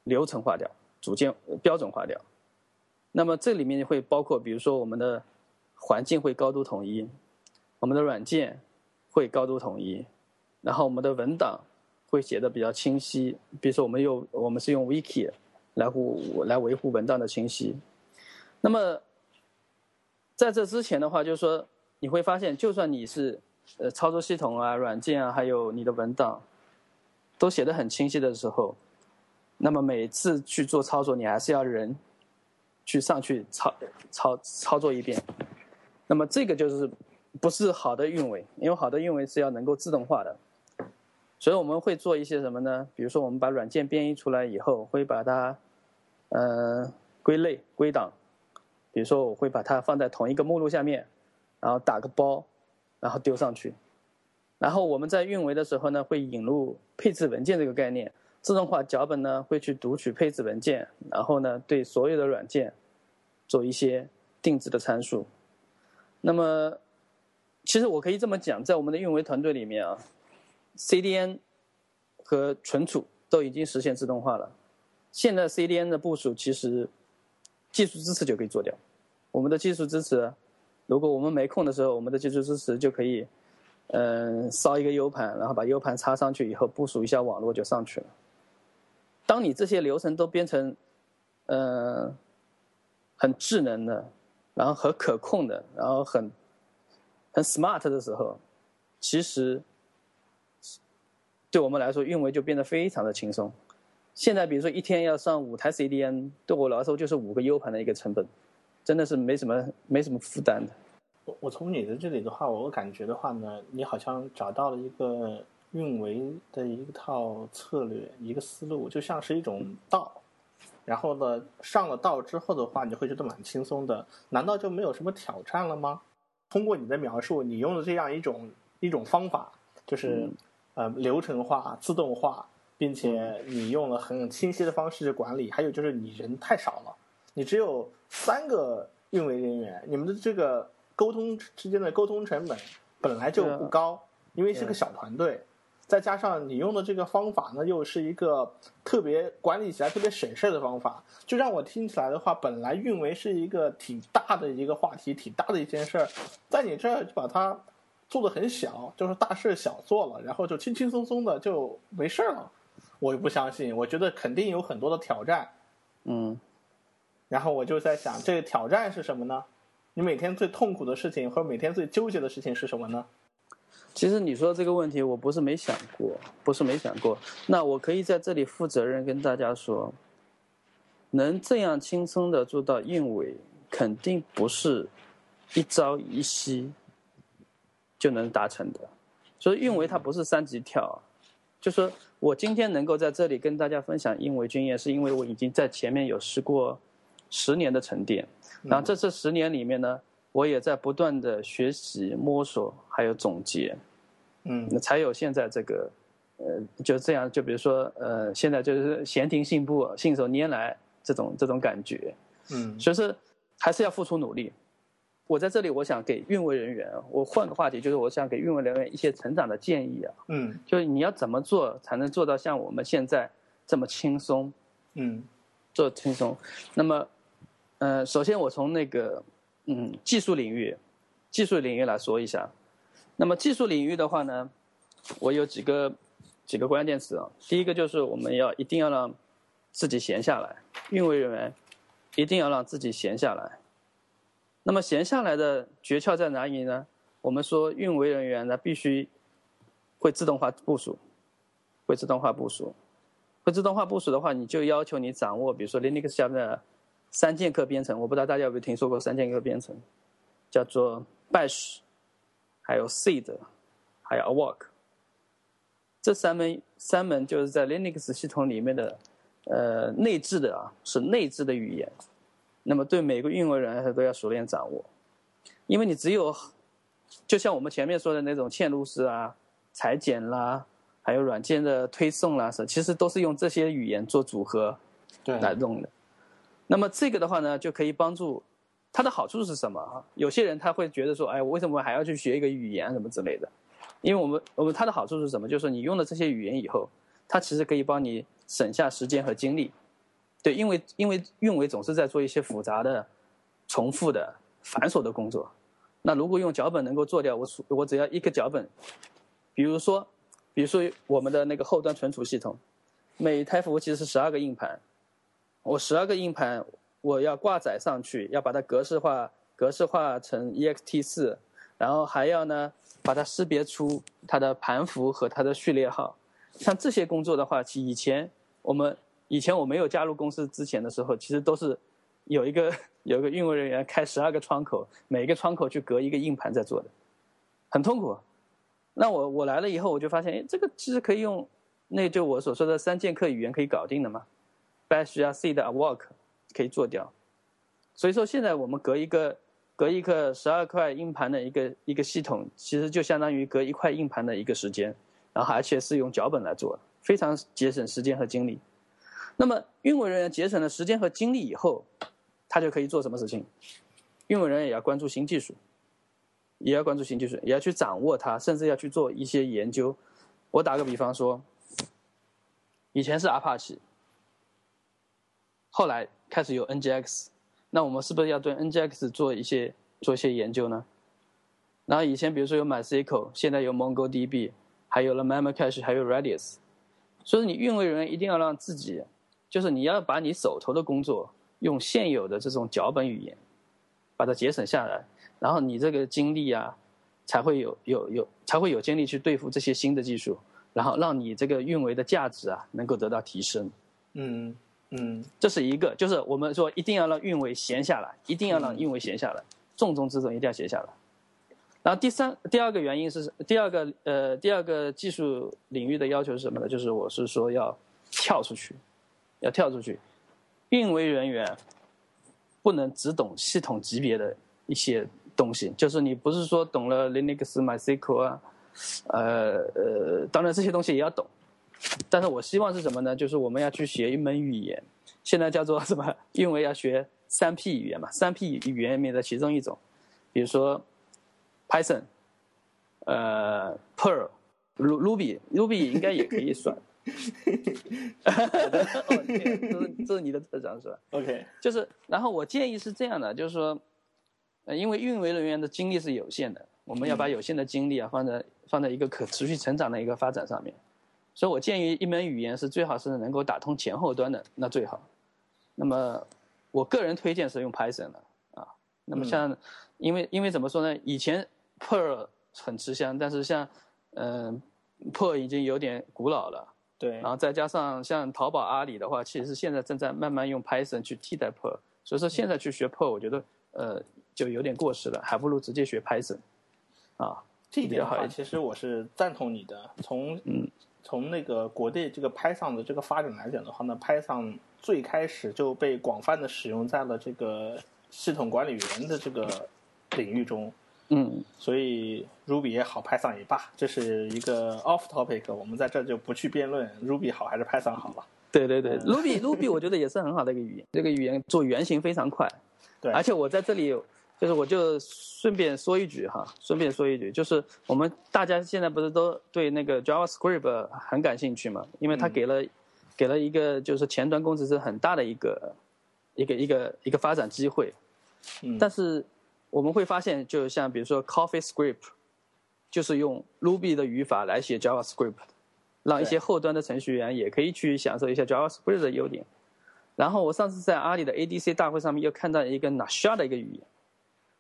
B: 流程化掉、组件标准化掉。那么这里面会包括，比如说我们的环境会高度统一，我们的软件会高度统一，然后我们的文档会写的比较清晰。比如说我们用我们是用 Wiki 来护来维护文档的清晰。那么，在这之前的话，就是说你会发现，就算你是呃操作系统啊、软件啊，还有你的文档都写的很清晰的时候，那么每次去做操作，你还是要人去上去操操操作一遍。那么这个就是不是好的运维，因为好的运维是要能够自动化的。所以我们会做一些什么呢？比如说，我们把软件编译出来以后，会把它呃归类归档。比如说，我会把它放在同一个目录下面，然后打个包，然后丢上去。然后我们在运维的时候呢，会引入配置文件这个概念，自动化脚本呢会去读取配置文件，然后呢对所有的软件做一些定制的参数。那么，其实我可以这么讲，在我们的运维团队里面啊，CDN 和存储都已经实现自动化了。现在 CDN 的部署其实技术支持就可以做掉。我们的技术支持，如果我们没空的时候，我们的技术支持就可以，嗯、烧一个 U 盘，然后把 U 盘插上去以后，部署一下网络就上去了。当你这些流程都变成，呃，很智能的，然后很可控的，然后很很 smart 的时候，其实对我们来说，运维就变得非常的轻松。现在比如说一天要上五台 CDN，对我来说就是五个 U 盘的一个成本，真的是没什么没什么负担的。
A: 我我从你的这里的话，我感觉的话呢，你好像找到了一个运维的一套策略，一个思路，就像是一种道。然后呢，上了道之后的话，你会觉得蛮轻松的。难道就没有什么挑战了吗？通过你的描述，你用的这样一种一种方法，就是呃流程化、自动化，并且你用了很清晰的方式去管理。还有就是你人太少了，你只有三个运维人员，你们的这个沟通之间的沟通成本本来就不高，因为是个小团队。再加上你用的这个方法呢，又是一个特别管理起来特别省事的方法，就让我听起来的话，本来运维是一个挺大的一个话题，挺大的一件事儿，在你这儿就把它做的很小，就是大事小做了，然后就轻轻松松的就没事了。我不相信，我觉得肯定有很多的挑战。
B: 嗯，
A: 然后我就在想，这个挑战是什么呢？你每天最痛苦的事情，或者每天最纠结的事情是什么呢？
B: 其实你说这个问题，我不是没想过，不是没想过。那我可以在这里负责任跟大家说，能这样轻松的做到运维，肯定不是一朝一夕就能达成的。所以运维它不是三级跳，就说我今天能够在这里跟大家分享运维经验，是因为我已经在前面有试过十年的沉淀。然后这这十年里面呢。我也在不断的学习、摸索，还有总结，
A: 嗯，
B: 那才有现在这个，呃，就这样，就比如说，呃，现在就是闲庭信步、信手拈来这种这种感觉，
A: 嗯，
B: 所以说还是要付出努力。我在这里，我想给运维人员，我换个话题，就是我想给运维人员一些成长的建议啊，
A: 嗯，
B: 就是你要怎么做才能做到像我们现在这么轻松，
A: 嗯，
B: 做轻松。那么，呃，首先我从那个。嗯，技术领域，技术领域来说一下。那么技术领域的话呢，我有几个几个关键词啊。第一个就是我们要一定要让自己闲下来，运维人员一定要让自己闲下来。那么闲下来的诀窍在哪里呢？我们说运维人员呢必须会自动化部署，会自动化部署，会自动化部署的话，你就要求你掌握，比如说 Linux 下面的。三剑客编程，我不知道大家有没有听说过三剑客编程，叫做 Bash，还有 Seed，还有 Awk。这三门三门就是在 Linux 系统里面的，呃，内置的啊，是内置的语言。那么对每个运维人都要熟练掌握，因为你只有，就像我们前面说的那种嵌入式啊、裁剪啦，还有软件的推送啦，是其实都是用这些语言做组合来弄的。那么这个的话呢，就可以帮助，它的好处是什么啊？有些人他会觉得说，哎，我为什么还要去学一个语言什么之类的？因为我们我们它的好处是什么？就是你用了这些语言以后，它其实可以帮你省下时间和精力。对，因为因为运维总是在做一些复杂的、重复的、繁琐的工作。那如果用脚本能够做掉，我我只要一个脚本，比如说，比如说我们的那个后端存储系统，每台服务器是十二个硬盘。我十二个硬盘，我要挂载上去，要把它格式化，格式化成 ext4，然后还要呢把它识别出它的盘符和它的序列号。像这些工作的话，其以前我们以前我没有加入公司之前的时候，其实都是有一个有一个运维人员开十二个窗口，每个窗口去隔一个硬盘在做的，很痛苦。那我我来了以后，我就发现，哎，这个其实可以用，那就我所说的三剑客语言可以搞定的嘛。Bash 啊，C 的 Awk 可以做掉，所以说现在我们隔一个隔一个十二块硬盘的一个一个系统，其实就相当于隔一块硬盘的一个时间，然后而且是用脚本来做，非常节省时间和精力。那么运维人员节省了时间和精力以后，他就可以做什么事情？运维人员也要关注新技术，也要关注新技术，也要去掌握它，甚至要去做一些研究。我打个比方说，以前是 Apache。后来开始有 NGX，那我们是不是要对 NGX 做一些做一些研究呢？然后以前比如说有 MySQL，现在有 MongoDB，还有了 Memcache，还有 Redis。所以你运维人员一定要让自己，就是你要把你手头的工作用现有的这种脚本语言，把它节省下来，然后你这个精力啊，才会有有有才会有精力去对付这些新的技术，然后让你这个运维的价值啊能够得到提升。
A: 嗯。嗯，
B: 这是一个，就是我们说一定要让运维闲下来，一定要让运维闲下来，重中之重一定要闲下来。然后第三、第二个原因是第二个呃第二个技术领域的要求是什么呢？就是我是说要跳出去，要跳出去，运维人员不能只懂系统级别的一些东西，就是你不是说懂了 Linux、MySQL 啊，呃呃，当然这些东西也要懂，但是我希望是什么呢？就是我们要去学一门语言，现在叫做 什么？因为要学三 P 语言嘛，三 P 语言里面的其中一种，比如说 Python，呃，Perl，Ruby，Ruby 应该也可以算。哦，这是这是你的特长是吧
A: ？OK，
B: 就是然后我建议是这样的，就是说，呃，因为运维人员的精力是有限的，我们要把有限的精力啊放在放在一个可持续成长的一个发展上面，所以我建议一门语言是最好是能够打通前后端的，那最好。那么我个人推荐是用 Python 的啊。那么像，因为因为怎么说呢？以前 Perl 很吃香，但是像嗯 Perl 已经有点古老了。
A: 对，
B: 然后再加上像淘宝、阿里的话，其实现在正在慢慢用 Python 去替代 Perl，所以说现在去学 Perl，我觉得呃就有点过时了，还不如直接学 Python，啊，
A: 这一点的话，其实我是赞同你的。从
B: 嗯
A: 从那个国内这个 Python 的这个发展来讲的话呢，Python 最开始就被广泛的使用在了这个系统管理员的这个领域中。
B: 嗯，
A: 所以 Ruby 也好，Python 也罢，这是一个 off topic，我们在这就不去辩论 Ruby 好还是 Python 好了。
B: 对对对，Ruby Ruby 我觉得也是很好的一个语言，这个语言做原型非常快。
A: 对，
B: 而且我在这里就是我就顺便说一句哈，顺便说一句，就是我们大家现在不是都对那个 JavaScript 很感兴趣嘛？因为它给了给了一个就是前端工程师很大的一个一个一个一个发展机会。
A: 嗯，
B: 但是。我们会发现，就像比如说 CoffeeScript，就是用 Ruby 的语法来写 JavaScript，让一些后端的程序员也可以去享受一下 JavaScript 的优点。然后我上次在阿里的 ADC 大会上面又看到一个 Nasha 的一个语言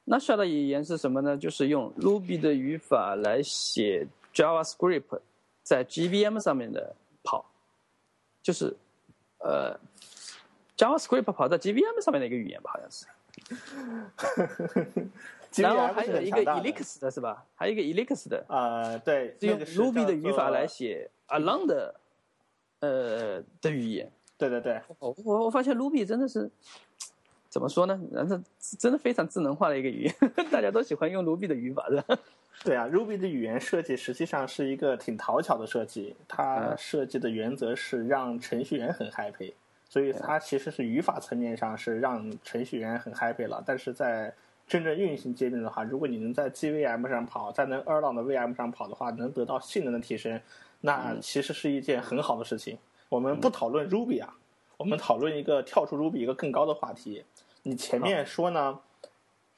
B: ，Nasha 的语言是什么呢？就是用 Ruby 的语法来写 JavaScript，在 GVM 上面的跑，就是呃 JavaScript 跑在 GVM 上面的一个语言吧，好像是。然后还有一个 Elix 的是吧？还有一个 Elix 的
A: 啊，对，是
B: 用 Ruby 的语法来写 Along 的呃的语言。
A: 对对对，
B: 我我我发现 Ruby 真的是怎么说呢？然后真的非常智能化的一个语言，大家都喜欢用 Ruby 的语法的。
A: 对啊，Ruby 的语言设计实际上是一个挺讨巧的设计，它设计的原则是让程序员很 happy。所以它其实是语法层面上是让程序员很 happy 了，但是在真正运行界面的话，如果你能在 GVM 上跑，在能 Erlang 的 VM 上跑的话，能得到性能的提升，那其实是一件很好的事情。我们不讨论 Ruby 啊，我们讨论一个跳出 Ruby 一个更高的话题。你前面说呢，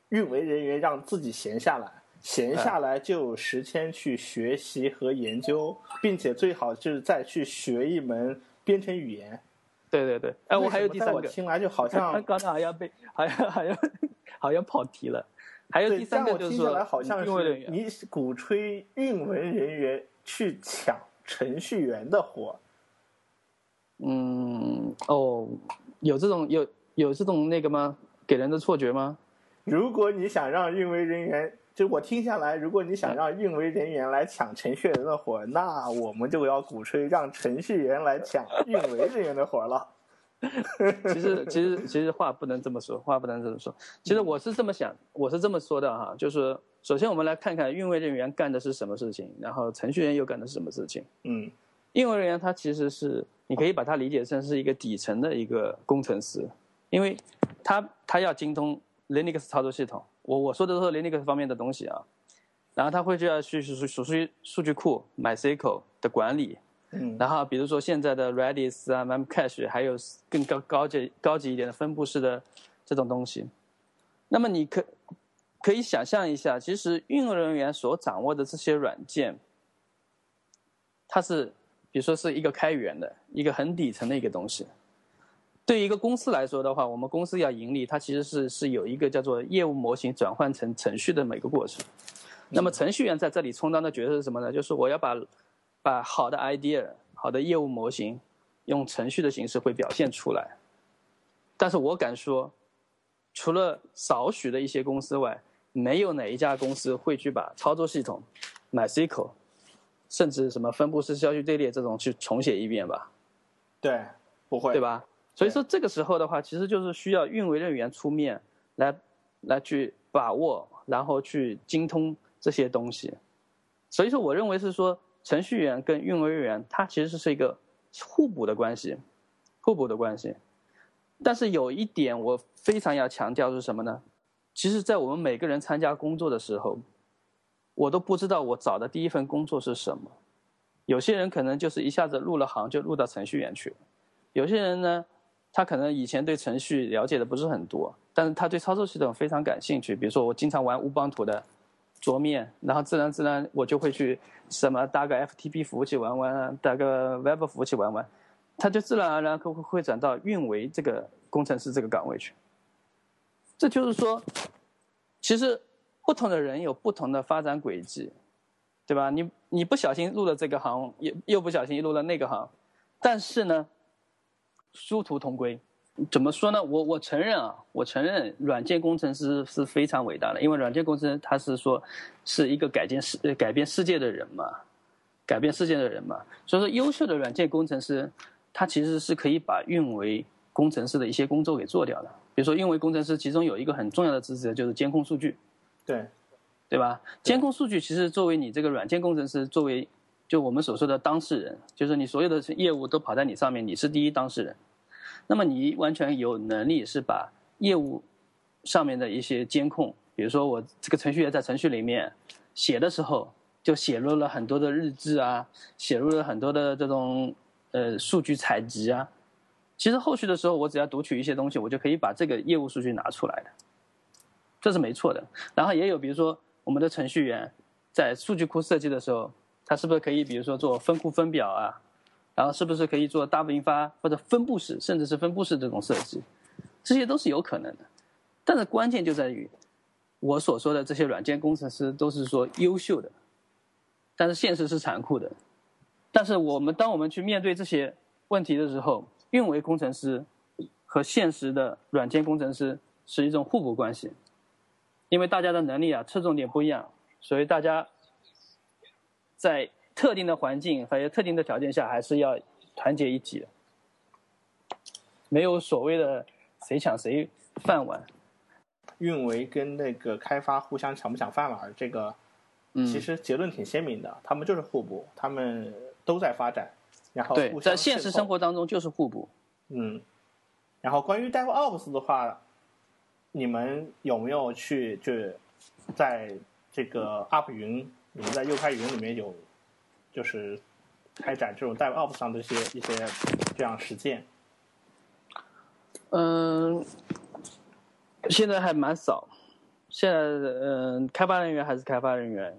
A: 运维人员让自己闲下来，闲下来就有时间去学习和研究，并且最好就是再去学一门编程语言。
B: 对对对，哎，我还有第三个，
A: 听来就好像
B: 刚才好像被，好像好像好像跑题了。还有第三个就是说，
A: 好像是你鼓吹运维人员去抢程序员的活。
B: 嗯，哦，有这种有有这种那个吗？给人的错觉吗？
A: 如果你想让运维人员。就我听下来，如果你想让运维人员来抢程序员的活，那我们就要鼓吹让程序员来抢运维人员的活了。
B: 其实，其实，其实话不能这么说，话不能这么说。其实我是这么想，我是这么说的哈，就是首先我们来看看运维人员干的是什么事情，然后程序员又干的是什么事情。
A: 嗯，
B: 运维人员他其实是你可以把它理解成是一个底层的一个工程师，因为他他要精通 Linux 操作系统。我我说的都是 Linux 方面的东西啊，然后他会就要去数数数数据库 MySQL 的管理，
A: 嗯，
B: 然后比如说现在的 Redis 啊、Memcache，还有更高高级高级一点的分布式的这种东西，那么你可可以想象一下，其实运营人员所掌握的这些软件，它是比如说是一个开源的一个很底层的一个东西。对于一个公司来说的话，我们公司要盈利，它其实是是有一个叫做业务模型转换成程序的每个过程。那么程序员在这里充当的角色是什么呢？就是我要把把好的 idea、好的业务模型用程序的形式会表现出来。但是我敢说，除了少许的一些公司外，没有哪一家公司会去把操作系统、MySQL，甚至什么分布式消息队列这种去重写一遍吧？
A: 对，不会，
B: 对吧？所以说这个时候的话，其实就是需要运维人员出面来来去把握，然后去精通这些东西。所以说，我认为是说程序员跟运维人员，它其实是一个互补的关系，互补的关系。但是有一点我非常要强调是什么呢？其实，在我们每个人参加工作的时候，我都不知道我找的第一份工作是什么。有些人可能就是一下子入了行就入到程序员去了，有些人呢，他可能以前对程序了解的不是很多，但是他对操作系统非常感兴趣。比如说我经常玩乌邦图的桌面，然后自然自然我就会去什么搭个 FTP 服务器玩玩，搭个 Web 服务器玩玩，他就自然而然会会转到运维这个工程师这个岗位去。这就是说，其实不同的人有不同的发展轨迹。对吧？你你不小心入了这个行，又又不小心入了那个行，但是呢，殊途同归。怎么说呢？我我承认啊，我承认软件工程师是非常伟大的，因为软件工程师他是说是一个改变世改变世界的人嘛，改变世界的人嘛。所以说，优秀的软件工程师，他其实是可以把运维工程师的一些工作给做掉的。比如说，运维工程师其中有一个很重要的职责就是监控数据。
A: 对。
B: 对吧？监控数据其实作为你这个软件工程师，作为就我们所说的当事人，就是你所有的业务都跑在你上面，你是第一当事人。那么你完全有能力是把业务上面的一些监控，比如说我这个程序员在程序里面写的时候，就写入了很多的日志啊，写入了很多的这种呃数据采集啊。其实后续的时候，我只要读取一些东西，我就可以把这个业务数据拿出来的，这是没错的。然后也有比如说。我们的程序员在数据库设计的时候，他是不是可以，比如说做分库分表啊，然后是不是可以做大分发或者分布式，甚至是分布式这种设计，这些都是有可能的。但是关键就在于，我所说的这些软件工程师都是说优秀的，但是现实是残酷的。但是我们当我们去面对这些问题的时候，运维工程师和现实的软件工程师是一种互补关系。因为大家的能力啊侧重点不一样，所以大家在特定的环境还有特定的条件下，还是要团结一体的。没有所谓的谁抢谁饭碗。
A: 运维跟那个开发互相抢不抢饭碗，这个其实结论挺鲜明的，他们就是互补，他们都在发展，然后
B: 对，在现实生活当中就是互补。
A: 嗯，然后关于 DevOps 的话。你们有没有去就在这个 UP 云，你们在右开云里面有就是开展这种 DevOps 上的一些一些这样实践？
B: 嗯，现在还蛮少。现在嗯，开发人员还是开发人员，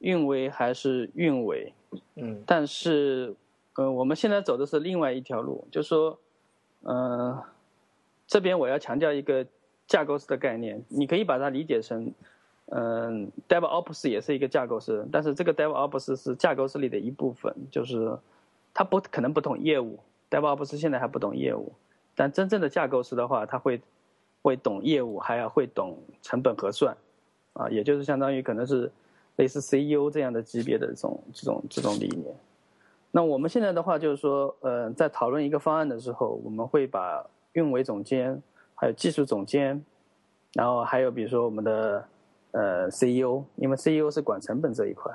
B: 运维还是运维。
A: 嗯。
B: 但是，嗯，我们现在走的是另外一条路，就是说，嗯，这边我要强调一个。架构师的概念，你可以把它理解成，嗯，DevOps 也是一个架构师，但是这个 DevOps 是架构师里的一部分，就是他不可能不懂业务，DevOps 现在还不懂业务，但真正的架构师的话，他会会懂业务，还要会懂成本核算，啊，也就是相当于可能是类似 CEO 这样的级别的这种这种这种理念。那我们现在的话就是说，呃，在讨论一个方案的时候，我们会把运维总监。还有技术总监，然后还有比如说我们的呃 CEO，因为 CEO 是管成本这一块，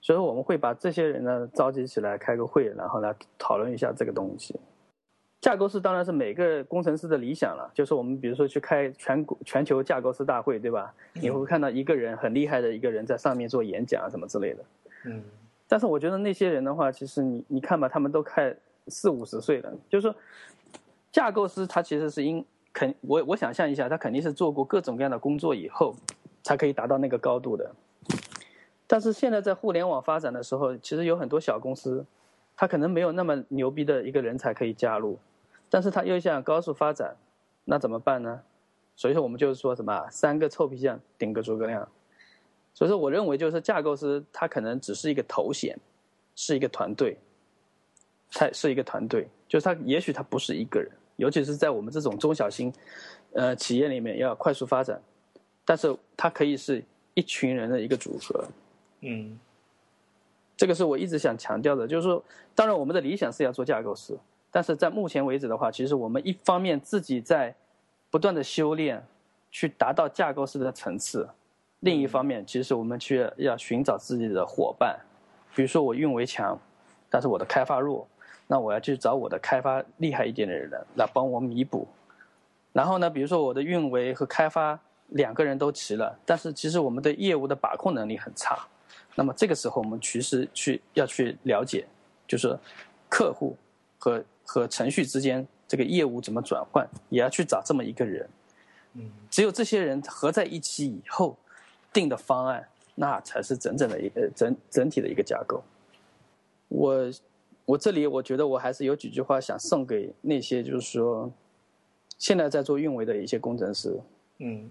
B: 所以我们会把这些人呢召集起来开个会，然后来讨论一下这个东西。架构师当然是每个工程师的理想了，就是我们比如说去开全国全球架构师大会，对吧？你会看到一个人很厉害的一个人在上面做演讲啊什么之类的。
A: 嗯。
B: 但是我觉得那些人的话，其实你你看吧，他们都快四五十岁了，就是说。架构师他其实是因肯我我想象一下，他肯定是做过各种各样的工作以后，才可以达到那个高度的。但是现在在互联网发展的时候，其实有很多小公司，他可能没有那么牛逼的一个人才可以加入，但是他又想高速发展，那怎么办呢？所以说我们就是说什么三个臭皮匠顶个诸葛亮。所以说我认为就是架构师他可能只是一个头衔，是一个团队，他是一个团队，就是他也许他不是一个人。尤其是在我们这种中小型，呃，企业里面要快速发展，但是它可以是一群人的一个组合，
A: 嗯，
B: 这个是我一直想强调的，就是说，当然我们的理想是要做架构师，但是在目前为止的话，其实我们一方面自己在不断的修炼，去达到架构师的层次，另一方面，其实我们去要寻找自己的伙伴，比如说我运维强，但是我的开发弱，那我要去找我的开发厉害一点的人来帮我弥补。然后呢，比如说我的运维和开发两个人都齐了，但是其实我们的业务的把控能力很差。那么这个时候，我们其实去要去了解，就是客户和和程序之间这个业务怎么转换，也要去找这么一个人。
A: 嗯，
B: 只有这些人合在一起以后。定的方案，那才是整整的一个整整体的一个架构。我我这里我觉得我还是有几句话想送给那些就是说，现在在做运维的一些工程师。
A: 嗯，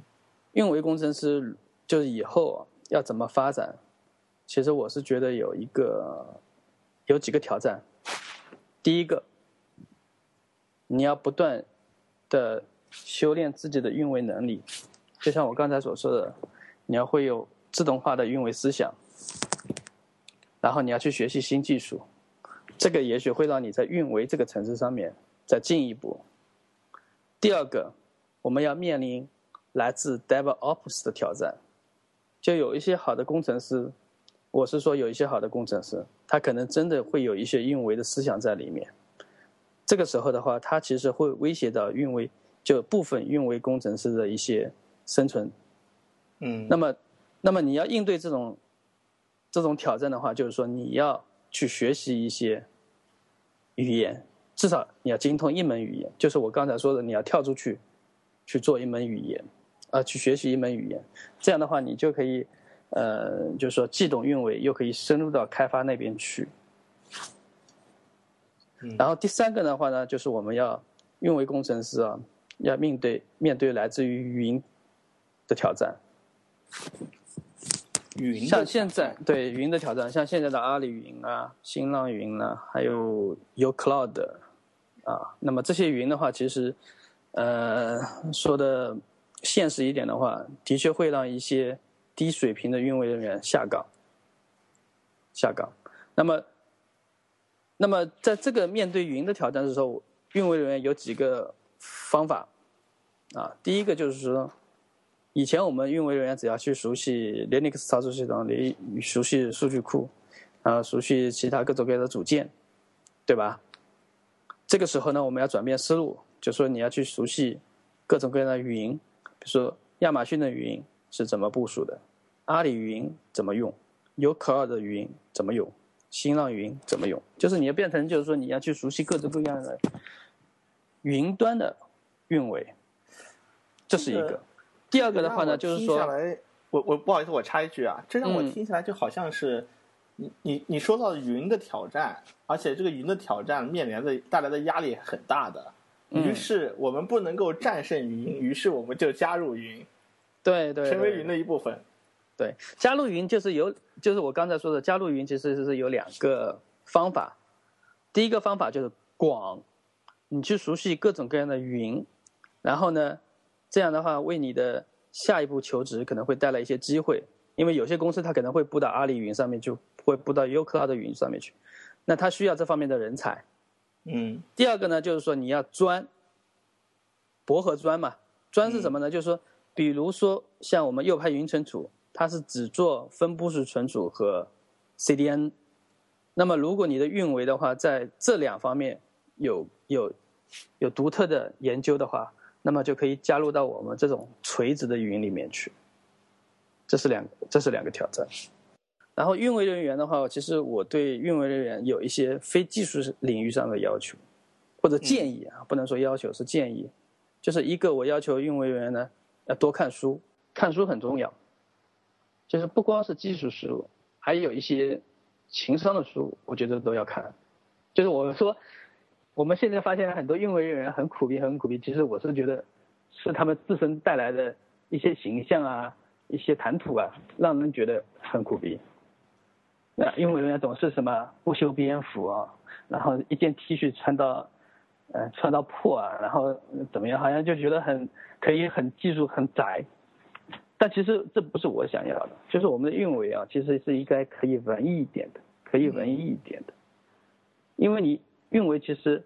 B: 运维工程师就是以后要怎么发展？其实我是觉得有一个有几个挑战。第一个，你要不断的修炼自己的运维能力，就像我刚才所说的。你要会有自动化的运维思想，然后你要去学习新技术，这个也许会让你在运维这个层次上面再进一步。第二个，我们要面临来自 DevOps 的挑战，就有一些好的工程师，我是说有一些好的工程师，他可能真的会有一些运维的思想在里面。这个时候的话，他其实会威胁到运维，就部分运维工程师的一些生存。
A: 嗯，
B: 那么，那么你要应对这种这种挑战的话，就是说你要去学习一些语言，至少你要精通一门语言。就是我刚才说的，你要跳出去去做一门语言，啊，去学习一门语言。这样的话，你就可以，呃，就是说既懂运维，又可以深入到开发那边去。然后第三个的话呢，就是我们要运维工程师啊，要面对面对来自于云的挑战。
A: 云
B: 像现在对云的挑战，像现在的阿里云啊、新浪云啊，还有 U Cloud 啊，那么这些云的话，其实呃说的现实一点的话，的确会让一些低水平的运维人员下岗。下岗。那么，那么在这个面对云的挑战的时候，运维人员有几个方法啊？第一个就是说。以前我们运维人员只要去熟悉 Linux 操作系统，你熟悉数据库，啊，熟悉其他各种各样的组件，对吧？这个时候呢，我们要转变思路，就说你要去熟悉各种各样的云，比如说亚马逊的云是怎么部署的，阿里云怎么用，有可尔的云怎么用，新浪云怎么用，就是你要变成就是说你要去熟悉各种各样的云端的运维，这是一个。第二个的话呢，就是说，
A: 我我不好意思，我插一句啊，这让我听起来就好像是，你你你说到云的挑战，而且这个云的挑战面临的带来的压力很大的，于是我们不能够战胜云，于是我们就加入云，
B: 对对，
A: 成为云的一部分。
B: 对，加入云就是有，就是我刚才说的，加入云其实是有两个方法，第一个方法就是广，你去熟悉各种各样的云，然后呢。这样的话，为你的下一步求职可能会带来一些机会，因为有些公司它可能会布到阿里云上面，就会布到优客号的云上面去，那它需要这方面的人才。
A: 嗯。
B: 第二个呢，就是说你要专，博和专嘛，专是什么呢？就是说，比如说像我们右派云存储，它是只做分布式存储和 CDN，那么如果你的运维的话，在这两方面有有有独特的研究的话。那么就可以加入到我们这种垂直的云里面去，这是两这是两个挑战。然后运维人员的话，其实我对运维人员有一些非技术领域上的要求，或者建议啊，不能说要求是建议。就是一个，我要求运维人员呢要多看书，看书很重要。就是不光是技术书，还有一些情商的书，我觉得都要看。就是我说。我们现在发现很多运维人员很苦逼，很苦逼。其实我是觉得，是他们自身带来的一些形象啊，一些谈吐啊，让人觉得很苦逼。那运维人员总是什么不修边幅啊，然后一件 T 恤穿到，呃，穿到破啊，然后怎么样，好像就觉得很可以很技术很窄。但其实这不是我想要的，就是我们的运维啊，其实是应该可以文艺一点的，可以文艺一点的，因为你。运维其实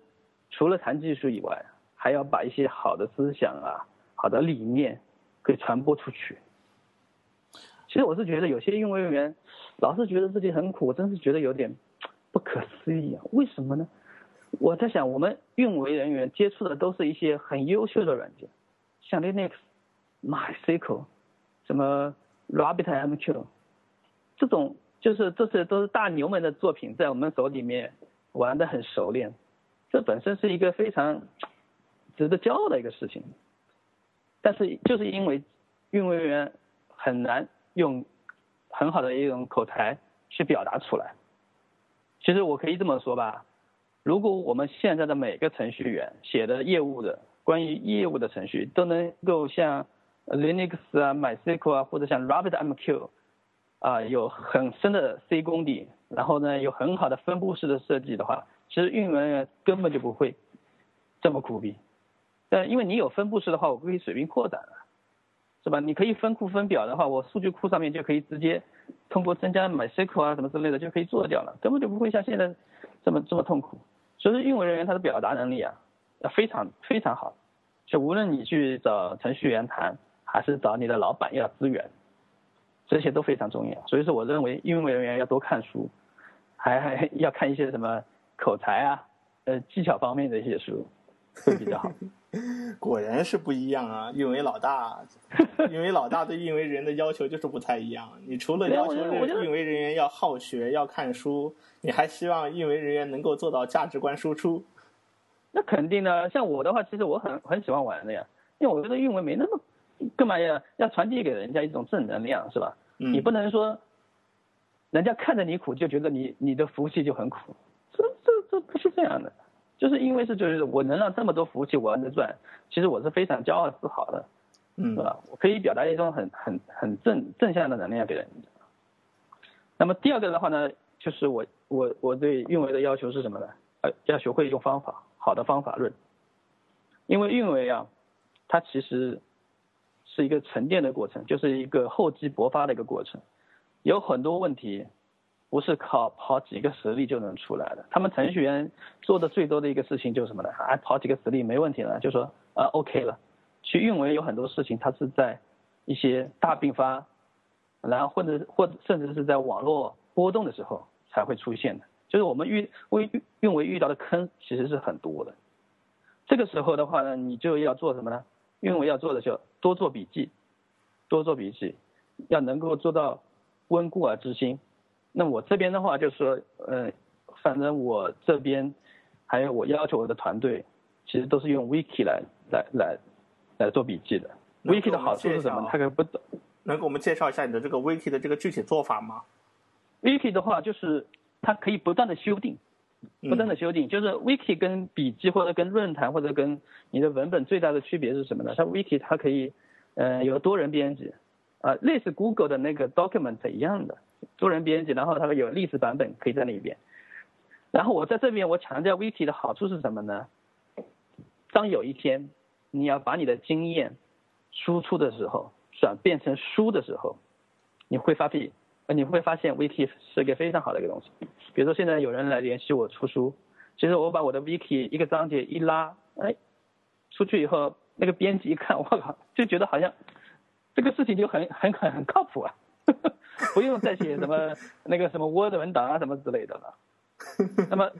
B: 除了谈技术以外，还要把一些好的思想啊、好的理念给传播出去。其实我是觉得有些运维人员老是觉得自己很苦，我真是觉得有点不可思议啊！为什么呢？我在想，我们运维人员接触的都是一些很优秀的软件，像 Linux、MySQL、什么 RabbitMQ，这种就是这些都是大牛们的作品，在我们手里面玩的很熟练，这本身是一个非常值得骄傲的一个事情。但是就是因为运维人员很难用很好的一种口才去表达出来。其实我可以这么说吧，如果我们现在的每个程序员写的业务的关于业务的程序都能够像 Linux 啊、MySQL 啊或者像 RabbitMQ 啊有很深的 C 功底，然后呢有很好的分布式的设计的话，其实运维人员根本就不会这么苦逼。但因为你有分布式的话，我可以水平扩展了，是吧？你可以分库分表的话，我数据库上面就可以直接通过增加 MySQL 啊什么之类的就可以做掉了，根本就不会像现在这么这么痛苦。所以说运维人员他的表达能力啊，要非常非常好。就无论你去找程序员谈，还是找你的老板要资源，这些都非常重要。所以说，我认为运维人员要多看书，还 还要看一些什么口才啊、呃技巧方面的一些书。会比较好，
A: 果然是不一样啊！运维老大，运维老大对运维人的要求就是不太一样。你除了要求运维人员要好学、要看书，你还希望运维人员能够做到价值观输出。
B: 那肯定的，像我的话，其实我很很喜欢玩的呀，因为我觉得运维没那么干嘛要？要传递给人家一种正能量，是吧？你不能说人家看着你苦就觉得你你的服务器就很苦，这这这不是这样的。就是因为是就是我能让这么多服务器玩着转，其实我是非常骄傲自豪的，
A: 嗯，
B: 是吧？我可以表达一种很很很正正向的能量给人。那么第二个的话呢，就是我我我对运维的要求是什么呢？呃，要学会一种方法，好的方法论。因为运维啊，它其实是一个沉淀的过程，就是一个厚积薄发的一个过程，有很多问题。不是靠跑几个实例就能出来的。他们程序员做的最多的一个事情就是什么呢？啊，跑几个实例没问题了，就说啊 OK 了。去运维有很多事情，它是在一些大并发，然后或者或甚至是在网络波动的时候才会出现的。就是我们遇为运维遇到的坑其实是很多的。这个时候的话呢，你就要做什么呢？运维要做的就多做笔记，多做笔记，要能够做到温故而知新。那我这边的话就是说，呃，反正我这边还有我要求我的团队，其实都是用 Wiki 来来来来做笔记的。Wiki 的好处是什么？它可以不懂。
A: 能给我们介绍一下你的这个 Wiki 的这个具体做法吗
B: ？Wiki 的话就是它可以不断的修订，不断的修订。就是 Wiki 跟笔记或者跟论坛或者跟你的文本最大的区别是什么呢？它 Wiki 它可以，呃，有多人编辑，啊，类似 Google 的那个 Document 一样的。多人编辑，然后它会有历史版本可以在那边。然后我在这边我强调 Wiki 的好处是什么呢？当有一天你要把你的经验输出的时候，转变成书的时候，你会发现，你会发现 Wiki 是一个非常好的一个东西。比如说现在有人来联系我出书，其实我把我的 Wiki 一个章节一拉，哎，出去以后那个编辑一看，我靠，就觉得好像这个事情就很很很很靠谱啊。不用再写什么那个什么 Word 文档啊什么之类的了。那么，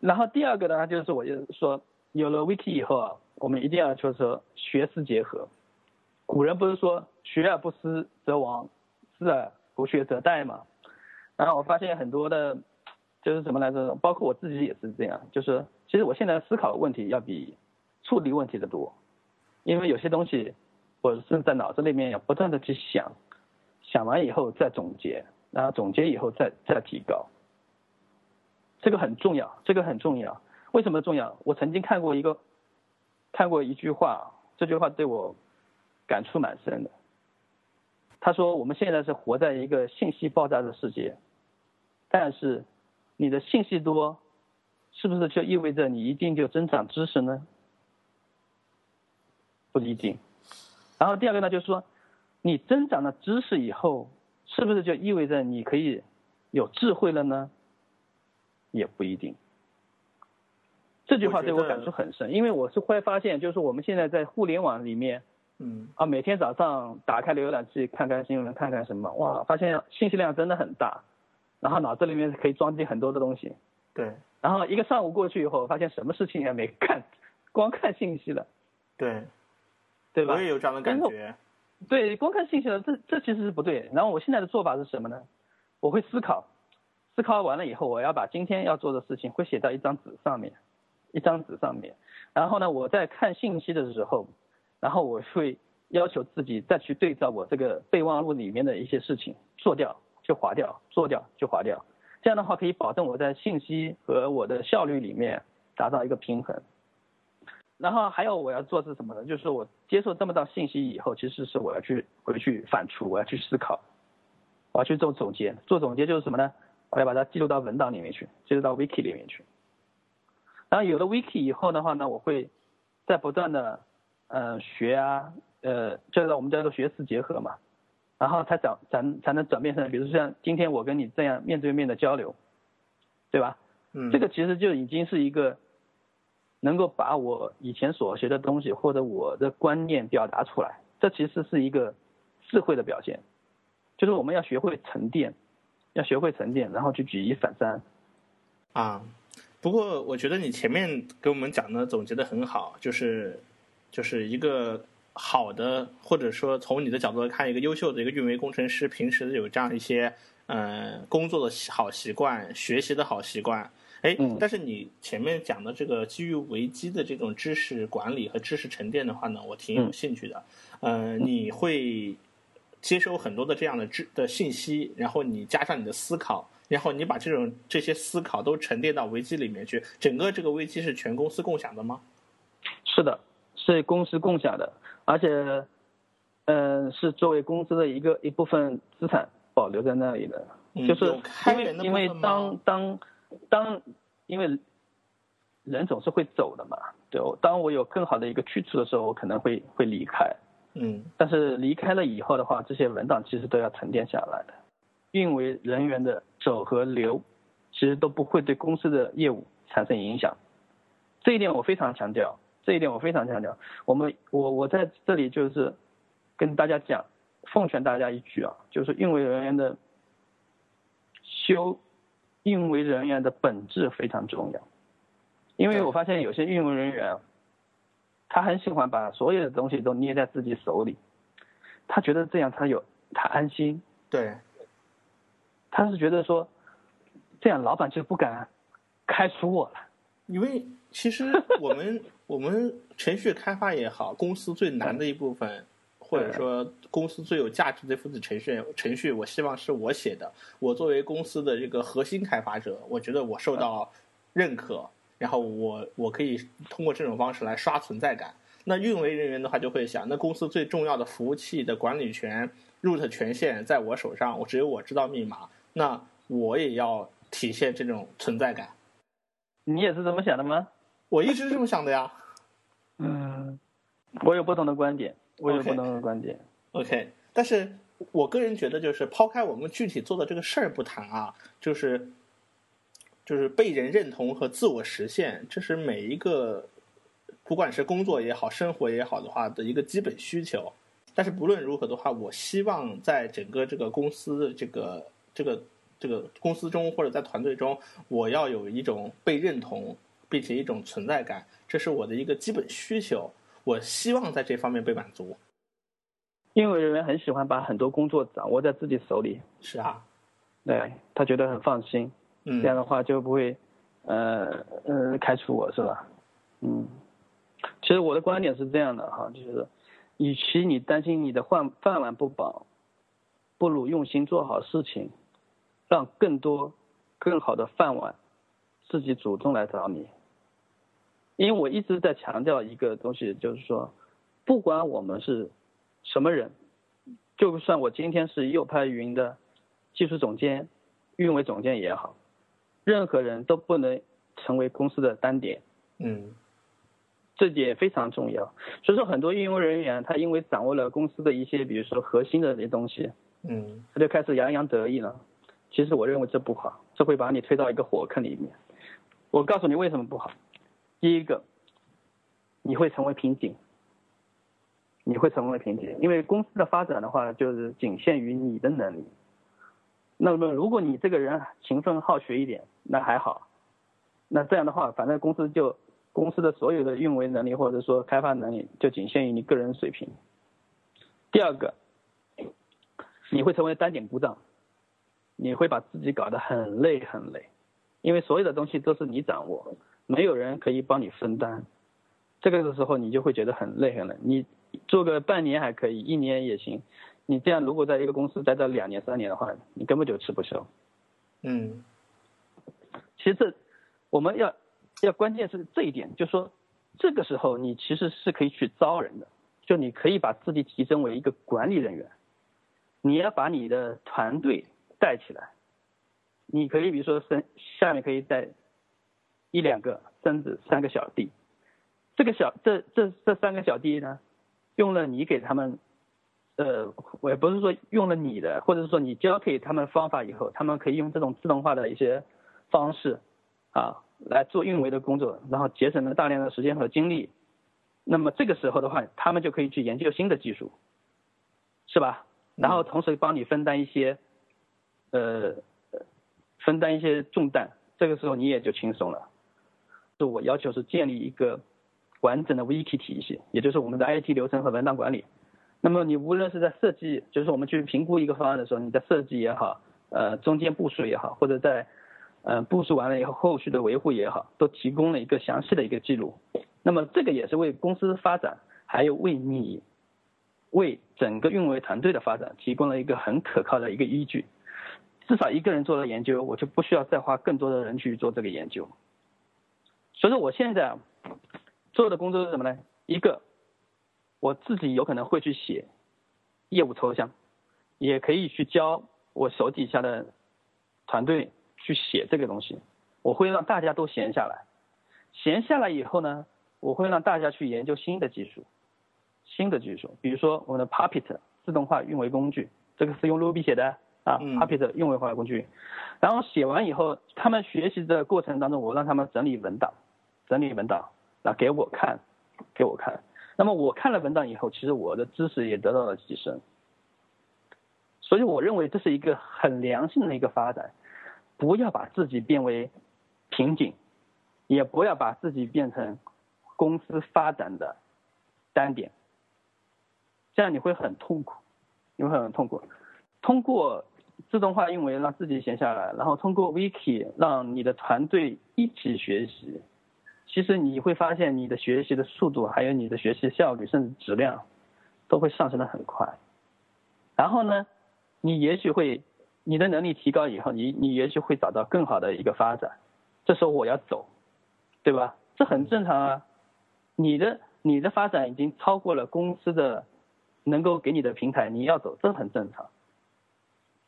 B: 然后第二个呢，就是我就是说，有了 Wiki 以后啊，我们一定要就是说学思结合。古人不是说学而不思则罔，思而不学则殆嘛？然后我发现很多的，就是什么来着？包括我自己也是这样，就是其实我现在思考的问题要比处理问题的多，因为有些东西我是在脑子里面要不断的去想。想完以后再总结，然后总结以后再再提高，这个很重要，这个很重要。为什么重要？我曾经看过一个，看过一句话，这句话对我感触蛮深的。他说：“我们现在是活在一个信息爆炸的世界，但是你的信息多，是不是就意味着你一定就增长知识呢？不一定。然后第二个呢，就是说。”你增长了知识以后，是不是就意味着你可以有智慧了呢？也不一定。这句话对我感触很深，因为我是会发现，就是我们现在在互联网里面，
A: 嗯
B: 啊，每天早上打开浏览器看看新闻，看看什么，哇，发现信息量真的很大，然后脑子里面可以装进很多的东西，
A: 对
B: 然后一个上午过去以后，发现什么事情也没干，光看信息了，
A: 对，
B: 对吧
A: 我？也有这样的感觉。
B: 对，光看信息了，这这其实是不对。然后我现在的做法是什么呢？我会思考，思考完了以后，我要把今天要做的事情会写到一张纸上面，一张纸上面。然后呢，我在看信息的时候，然后我会要求自己再去对照我这个备忘录里面的一些事情，做掉就划掉，做掉就划掉。这样的话可以保证我在信息和我的效率里面达到一个平衡。然后还有我要做是什么呢？就是我接受这么多信息以后，其实是我要去回去反刍，我要去思考，我要去做总结。做总结就是什么呢？我要把它记录到文档里面去，记录到 wiki 里面去。然后有了 wiki 以后的话呢，我会在不断的呃学啊，呃，就是我们叫做学思结合嘛，然后才转才才能转变成，比如说像今天我跟你这样面对面的交流，对吧？
A: 嗯，
B: 这个其实就已经是一个能够把我以前所学的东西或者我的观念表达出来，这其实是一个智慧的表现，就是我们要学会沉淀，要学会沉淀，然后去举一反三。
A: 啊，不过我觉得你前面给我们讲的总结的很好，就是就是一个好的，或者说从你的角度来看，一个优秀的一个运维工程师，平时有这样一些呃工作的好习惯、学习的好习惯。哎
B: 嗯，
A: 但是你前面讲的这个基于维基的这种知识管理和知识沉淀的话呢，我挺有
B: 嗯
A: 兴趣的。呃，你会接收很多的这样的知的信息，然后你加上你的思考，然后你把这种这些思考都沉淀到维基里面去。整个这个维基是全公司共享的吗？
B: 是的，是公司共享的，而且，嗯、是作为公司的一个一部分资产保留在那里的。
A: 嗯
B: 就是因为因为当当当，因为人总是会走的嘛，对，我当我有更好的一个去处的时候，我可能会会离开。
A: 嗯
B: 但是离开了以后的话，这些文档其实都要沉淀下来的。运维人员的走和留，其实都不会对公司的业务产生影响。这一点我非常强调，这一点我非常强调。我们我我在这里就是跟大家讲，奉劝大家一句啊，就是运维人员的修，运维人员的本质非常重要。因为我发现有些运维人员啊，他很喜欢把所有的东西都捏在自己手里，他觉得这样他有他安心，
A: 对，
B: 他是觉得说，这样老板就不敢开除我了。
A: 因为其实我们 我们程序开发也好，公司最难的一部分，或者说公司最有价值的一部分程序程序，我希望是我写的。我作为公司的这个核心开发者，我觉得我受到认可，然后我我可以通过这种方式来刷存在感。那运维人员的话就会想，那公司最重要的服务器的管理权、root 权限在我手上，我只有我知道密码，那我也要体现这种存在感。
B: 你也是这么想的吗？
A: 我一直是这么想的呀。
B: 嗯，我有不同的观点，我有不同的观点。
A: OK，但是我个人觉得，就是抛开我们具体做的这个事儿不谈啊，就是就是被人认同和自我实现，这是每一个不管是工作也好、生活也好的话的一个基本需求。但是不论如何的话，我希望在整个这个公司这个这个这个公司中或者在团队中，我要有一种被认同，并且一种存在感，这是我的一个基本需求。我希望在这方面被满足。
B: 因为人员很喜欢把很多工作掌握在自己手里，
A: 是啊，
B: 对他觉得很放心，
A: 嗯，
B: 这样的话就不会，呃呃开除我是吧？嗯，其实我的观点是这样的哈，就是，与其你担心你的饭饭碗不保，不如用心做好事情，让更多更好的饭碗自己主动来找你。因为我一直在强调一个东西，就是说，不管我们是什么人，就算我今天是右派云的技术总监、运维总监也好，任何人都不能成为公司的单点，
A: 嗯
B: 这点非常重要。所以说，很多运维人员他因为掌握了公司的一些，比如说核心的这些东西，
A: 嗯
B: 他就开始洋洋得意了。其实我认为这不好，这会把你推到一个火坑里面。我告诉你为什么不好。第一个，你会成为瓶颈，你会成为瓶颈，因为公司的发展的话，就是仅限于你的能力。那么，如果你这个人勤奋好学一点，那还好。那这样的话，反正公司就公司的所有的运维能力或者说开发能力，就仅限于你个人水平。第二个，你会成为单点故障，你会把自己搞得很累很累，因为所有的东西都是你掌握，没有人可以帮你分担。这个的时候，你就会觉得很累很累。你做个半年还可以，一年也行。你这样如果在一个公司待到两年三年的话，你根本就吃不消。
A: 嗯，
B: 其实这我们要要关键是这一点，就说这个时候你其实是可以去招人的，就你可以把自己提升为一个管理人员，你要把你的团队带起来。你可以比如说升下面可以带一两个甚至三个小弟，这个小这这这三个小弟呢，用了你给他们。呃，我也不是说用了你的，或者是说你教给他们方法以后，他们可以用这种自动化的一些方式啊来做运维的工作，然后节省了大量的时间和精力。那么这个时候的话，他们就可以去研究新的技术，是吧？然后同时帮你分担一些呃分担一些重担，这个时候你也就轻松了。就我要求是建立一个完整的 Wiki 体系，也就是我们的 IT 流程和文档管理。那么你无论是在设计，就是我们去评估一个方案的时候，你在设计也好，呃，中间部署也好，或者在，呃，部署完了以后后续的维护也好，都提供了一个详细的一个记录。那么这个也是为公司发展，还有为你，为整个运维团队的发展提供了一个很可靠的一个依据。至少一个人做了研究，我就不需要再花更多的人去做这个研究。所以说我现在做的工作是什么呢？一个。我自己有可能会去写业务抽象，也可以去教我手底下的团队去写这个东西。我会让大家都闲下来，闲下来以后呢，我会让大家去研究新的技术，新的技术，比如说我们的 Puppet 自动化运维工具，这个是用 Ruby 写的啊，Puppet 运维化工具。然后写完以后，他们学习的过程当中，我让他们整理文档，整理文档，那给我看，给我看。那么我看了文档以后，其实我的知识也得到了提升，所以我认为这是一个很良性的一个发展，不要把自己变为瓶颈，也不要把自己变成公司发展的单点，这样你会很痛苦，你会很痛苦。通过自动化运维让自己闲下来，然后通过 Wiki 让你的团队一起学习。其实你会发现，你的学习的速度，还有你的学习效率，甚至质量，都会上升的很快。然后呢，你也许会，你的能力提高以后，你你也许会找到更好的一个发展。这时候我要走，对吧？这很正常啊。你的你的发展已经超过了公司的能够给你的平台，你要走，这很正常。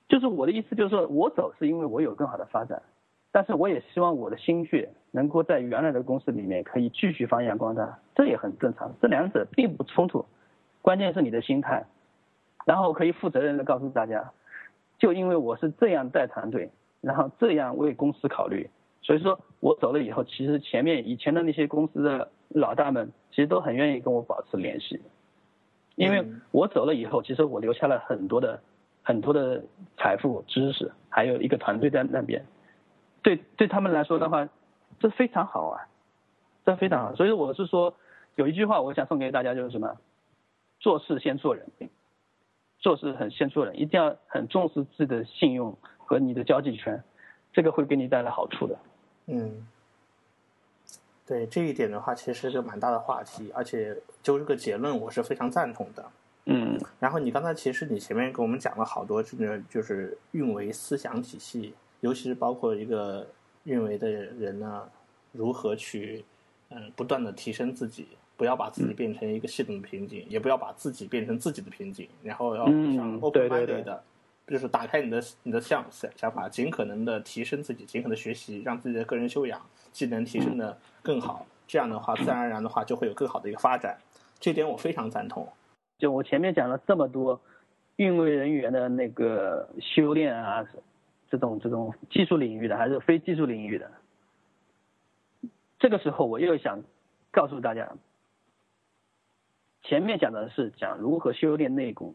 B: 就是我的意思，就是说我走是因为我有更好的发展。但是我也希望我的心血能够在原来的公司里面可以继续发扬光大，这也很正常，这两者并不冲突，关键是你的心态，然后可以负责任的告诉大家，就因为我是这样带团队，然后这样为公司考虑，所以说我走了以后，其实前面以前的那些公司的老大们其实都很愿意跟我保持联系，因为我走了以后，其实我留下了很多的很多的财富、知识，还有一个团队在那边。对对他们来说的话，这非常好啊，这非常好。所以我是说，有一句话我想送给大家，就是什么，做事先做人，做事很先做人，一定要很重视自己的信用和你的交际圈，这个会给你带来好处的。
A: 嗯，对这一点的话，其实是个蛮大的话题，而且就这个结论，我是非常赞同的。
B: 嗯，
A: 然后你刚才其实你前面给我们讲了好多这个就是运维思想体系。尤其是包括一个运维的人呢，如何去嗯不断的提升自己，不要把自己变成一个系统的瓶颈，也不要把自己变成自己的瓶颈，然后要像 open minded 的，就是打开你的你的想想想法，尽可能的提升自己，尽可能学习，让自己的个人修养技能提升的更好。这样的话，自然而然的话就会有更好的一个发展。这点我非常赞同。
B: 就我前面讲了这么多运维人员的那个修炼啊。这种这种技术领域的还是非技术领域的，这个时候我又想告诉大家，前面讲的是讲如何修炼内功，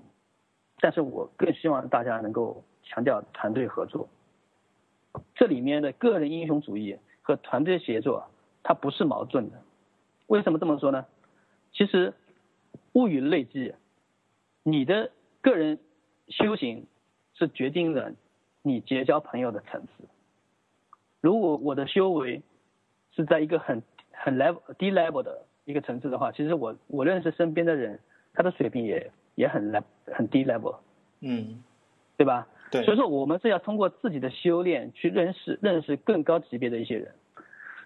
B: 但是我更希望大家能够强调团队合作。这里面的个人英雄主义和团队协作，它不是矛盾的。为什么这么说呢？其实物以类聚，你的个人修行是决定了你结交朋友的层次。如果我的修为是在一个很很 level 低 level 的一个层次的话，其实我我认识身边的人，他的水平也也很 level 很低 level，
A: 嗯，
B: 对吧？
A: 对。
B: 所以说，我们是要通过自己的修炼去认识认识更高级别的一些人，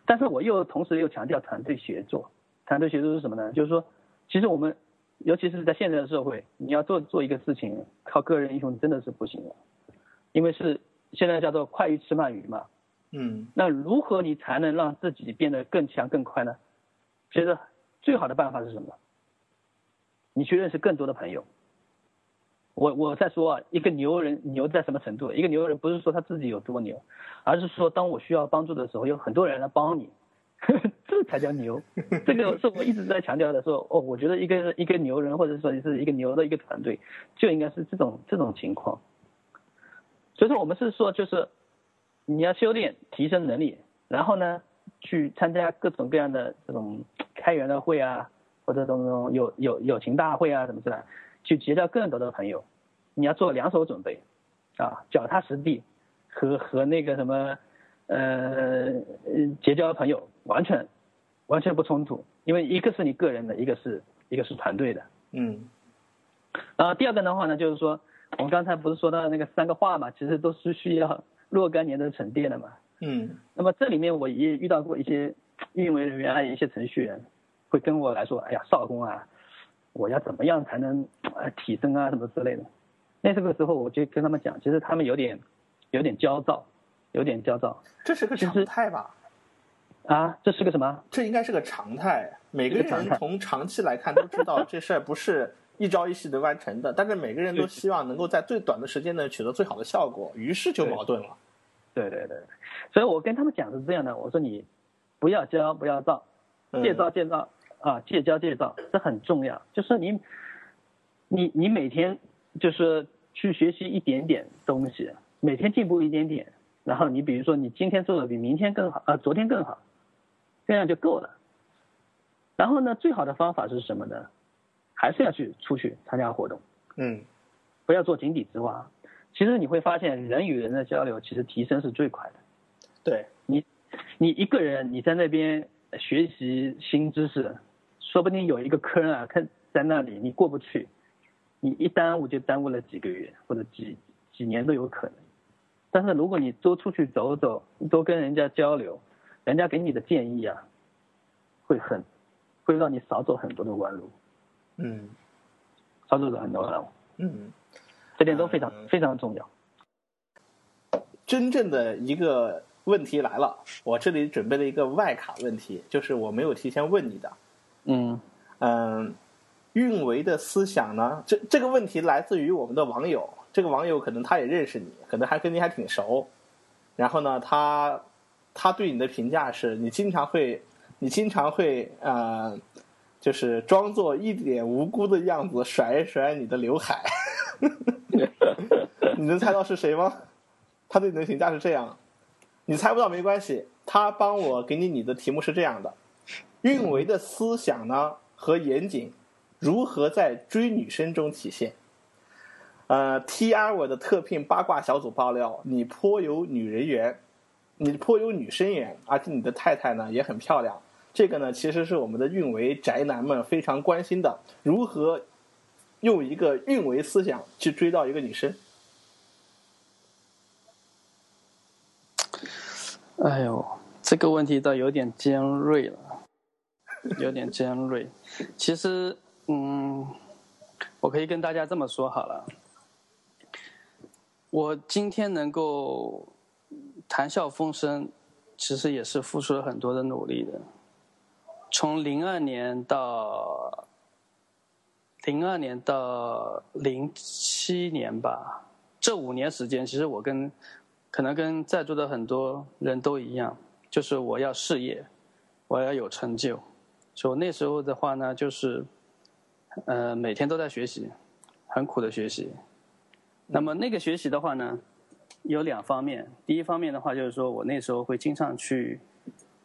B: 但是我又同时又强调团队协作。团队协作是什么呢？就是说，其实我们尤其是在现在的社会，你要做做一个事情，靠个人英雄真的是不行的，因为是现在叫做快鱼吃慢鱼嘛。
A: 嗯。
B: 那如何你才能让自己变得更强更快呢？其实最好的办法是什么？你去认识更多的朋友。我我在说啊，一个牛人牛在什么程度？一个牛人不是说他自己有多牛，而是说当我需要帮助的时候，有很多人来帮你，这才叫牛。这个是我一直在强调的，说哦，我觉得一个一个牛人或者说是一个牛的一个团队，就应该是这种这种情况。所以说我们是说就是你要修炼提升能力，然后呢去参加各种各样的这种开源的会啊，或者这种友友友情大会啊什么之类。去结交更多的朋友，你要做两手准备，啊，脚踏实地，和和那个什么，呃，结交朋友完全完全不冲突，因为一个是你个人的，一个是一个是团队的。
A: 嗯。
B: 然后第二个的话呢，就是说，我们刚才不是说到那个三个话嘛，其实都是需要若干年的沉淀的嘛。
A: 嗯。
B: 那么这里面我也遇到过一些运维人员啊，一些程序员，会跟我来说，哎呀，少工啊。我要怎么样才能呃提升啊什么之类的？那这个时候我就跟他们讲，其实他们有点有点焦躁，有点焦躁。
A: 这是个常态吧？
B: 啊，这是个什么？
A: 这应该是个常态。每个人从长期来看都知道这事儿不是一朝一夕能完成的，但是每个人都希望能够在最短的时间内取得最好的效果，于是就矛盾了。
B: 对对对，所以我跟他们讲是这样的，我说你不要骄不要躁，戒躁戒躁。啊，戒骄戒躁，这很重要。就是你，你你每天就是去学习一点点东西，每天进步一点点。然后你比如说，你今天做的比明天更好，啊，昨天更好，这样就够了。然后呢，最好的方法是什么呢？还是要去出去参加活动。
A: 嗯。
B: 不要做井底之蛙。其实你会发现，人与人的交流其实提升是最快的。
A: 对。
B: 你，你一个人你在那边学习新知识。说不定有一个坑啊，坑在那里，你过不去，你一耽误就耽误了几个月或者几几年都有可能。但是如果你多出去走走，多跟人家交流，人家给你的建议啊，会很，会让你少走很多的弯路。
A: 嗯，
B: 操作者很多弯路。
A: 嗯，
B: 这点都非常非常重要。
A: 真正的一个问题来了，我这里准备了一个外卡问题，就是我没有提前问你的。
B: 嗯
A: 嗯，运维的思想呢？这这个问题来自于我们的网友。这个网友可能他也认识你，可能还跟你还挺熟。然后呢，他他对你的评价是你经常会，你经常会呃，就是装作一脸无辜的样子，甩一甩你的刘海。你能猜到是谁吗？他对你的评价是这样，你猜不到没关系。他帮我给你你的题目是这样的。运维的思想呢和严谨，如何在追女生中体现？呃，T R 我的特聘八卦小组爆料，你颇有女人缘，你颇有女生缘，而且你的太太呢也很漂亮。这个呢，其实是我们的运维宅男们非常关心的，如何用一个运维思想去追到一个女生？
B: 哎呦，这个问题倒有点尖锐了。有点尖锐，其实，嗯，我可以跟大家这么说好了，我今天能够谈笑风生，其实也是付出了很多的努力的。从零二年到零二年到零七年吧，这五年时间，其实我跟可能跟在座的很多人都一样，就是我要事业，我要有成就。所以那时候的话呢，就是呃，每天都在学习，很苦的学习。那么那个学习的话呢，有两方面。第一方面的话，就是说我那时候会经常去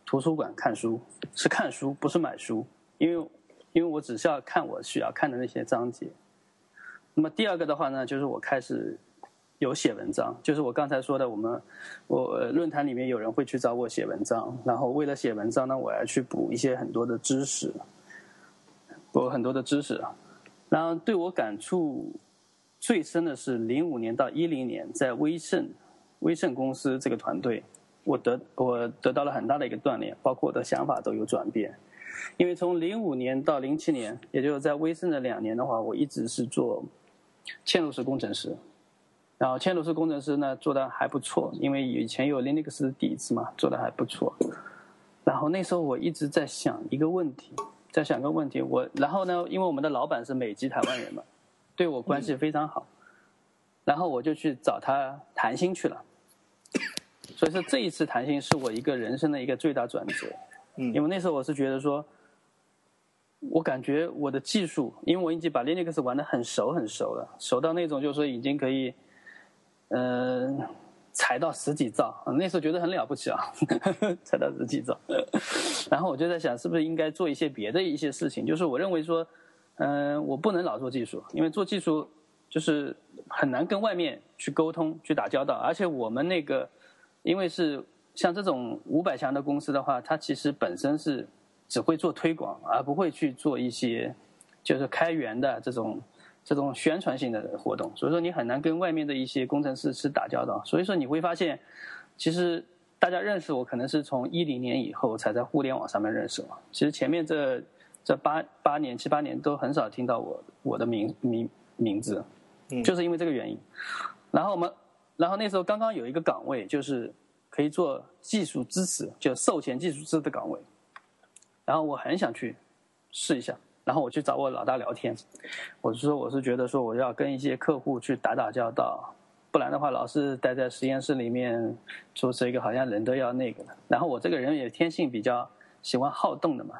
B: 图书馆看书，是看书，不是买书，因为因为我只是要看我需要看的那些章节。那么第二个的话呢，就是我开始有写文章，就是我刚才说的，我们我论坛里面有人会去找我写文章，然后为了写文章呢，我要去补一些很多的知识，补很多的知识，然后对我感触。最深的是零五年到一零年，在威盛，威盛公司这个团队，我得我得到了很大的一个锻炼，包括我的想法都有转变。因为从零五年到零七年，也就是在威盛的两年的话，我一直是做嵌入式工程师。然后嵌入式工程师呢做的还不错，因为以前有 Linux 的底子嘛，做的还不错。然后那时候我一直在想一个问题，在想个问题，我然后呢，因为我们的老板是美籍台湾人嘛。对我关系非常好，然后我就去找他谈心去了。所以说这一次谈心是我一个人生的一个最大转折。嗯，因为那时候我是觉得说，我感觉我的技术，因为我已经把 Linux 玩的很熟很熟了，熟到那种就是说已经可以，嗯，踩到十几兆。那时候觉得很了不起啊，踩到十几兆。然后我就在想，是不是应该做一些别的一些事情？就是我认为说。嗯，我不能老做技术，因为做技术就是很难跟外面去沟通、去打交道。而且我们那个，因为是像这种五百强的公司的话，它其实本身是只会做推广，而不会去做一些就是开源的这种这种宣传性的活动。所以说，你很难跟外面的一些工程师去打交道。所以说，你会发现，其实大家认识我，可能是从一零年以后才在互联网上面认识我。其实前面这。这八八年七八年都很少听到我我的名名名字，就是因为这个原因。然后我们，然后那时候刚刚有一个岗位，就是可以做技术支持，就售前技术支持的岗位。然后我很想去试一下，然后我去找我老大聊天，我是说我是觉得说我要跟一些客户去打打交道，不然的话老是待在实验室里面做这个，好像人都要那个了。然后我这个人也天性比较喜欢好动的嘛。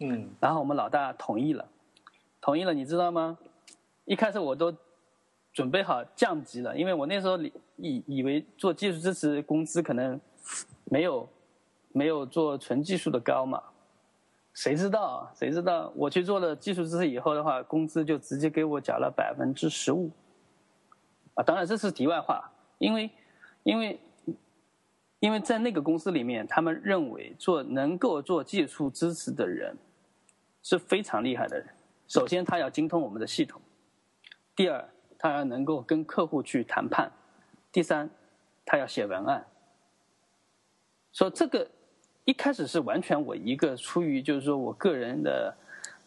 B: 嗯，然后我们老大同意了，同意了，你知道吗？一开始我都准备好降级了，因为我那时候以以为做技术支持工资可能没有没有做纯技术的高嘛，谁知道谁知道我去做了技术支持以后的话，工资就直接给我涨了百分之十五，啊，当然这是题外话，因为因为。因为在那个公司里面，他们认为做能够做技术支持的人是非常厉害的人。首先，他要精通我们的系统；第二，他要能够跟客户去谈判；第三，他要写文案。说这个一开始是完全我一个出于就是说我个人的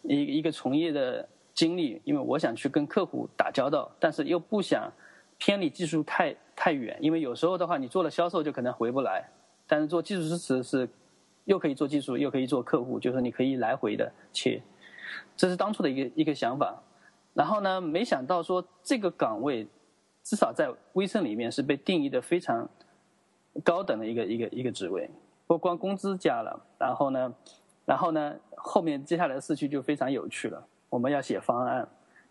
B: 一一个从业的经历，因为我想去跟客户打交道，但是又不想偏离技术太。太远，因为有时候的话，你做了销售就可能回不来，但是做技术支持是又可以做技术，又可以做客户，就是你可以来回的切，这是当初的一个一个想法。然后呢，没想到说这个岗位至少在微盛里面是被定义的非常高等的一个一个一个职位，不光工资加了，然后呢，然后呢，后面接下来的事情就非常有趣了。我们要写方案，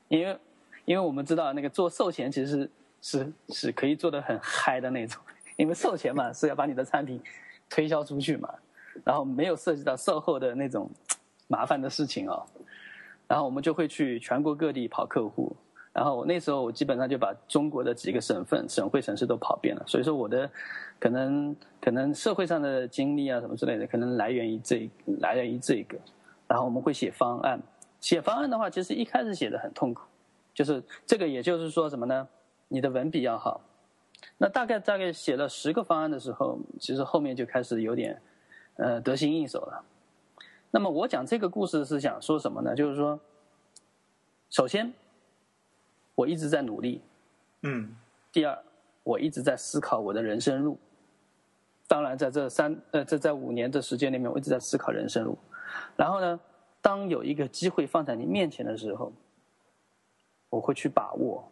B: 因为因为我们知道那个做售前其实。是是可以做的很嗨的那种，因为售前嘛是要把你的产品推销出去嘛，然后没有涉及到售后的那种麻烦的事情哦，然后我们就会去全国各地跑客户，然后我那时候我基本上就把中国的几个省份、省会城市都跑遍了，所以说我的可能可能社会上的经历啊什么之类的，可能来源于这来源于这个，然后我们会写方案，写方案的话，其实一开始写的很痛苦，就是这个也就是说什么呢？你的文笔要好，那大概大概写了十个方案的时候，其实后面就开始有点，呃，得心应手了。那么我讲这个故事是想说什么呢？就是说，首先，我一直在努力，
A: 嗯。
B: 第二，我一直在思考我的人生路。当然，在这三呃，这在五年的时间里面，我一直在思考人生路。然后呢，当有一个机会放在你面前的时候，我会去把握。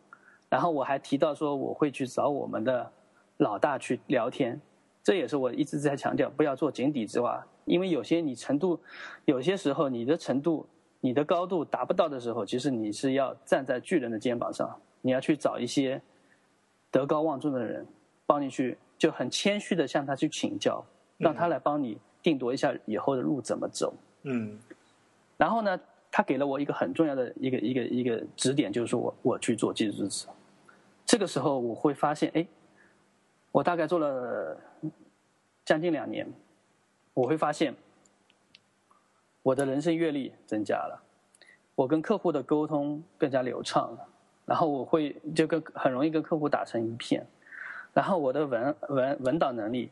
B: 然后我还提到说我会去找我们的老大去聊天，这也是我一直在强调不要做井底之蛙，因为有些你程度，有些时候你的程度你的高度达不到的时候，其实你是要站在巨人的肩膀上，你要去找一些德高望重的人帮你去，就很谦虚的向他去请教，让他来帮你定夺一下以后的路怎么走。
A: 嗯，
B: 然后呢，他给了我一个很重要的一个一个一个指点，就是说我我去做技术支持。这个时候我会发现，哎，我大概做了将近两年，我会发现我的人生阅历增加了，我跟客户的沟通更加流畅了，然后我会就跟很容易跟客户打成一片，然后我的文文文档能力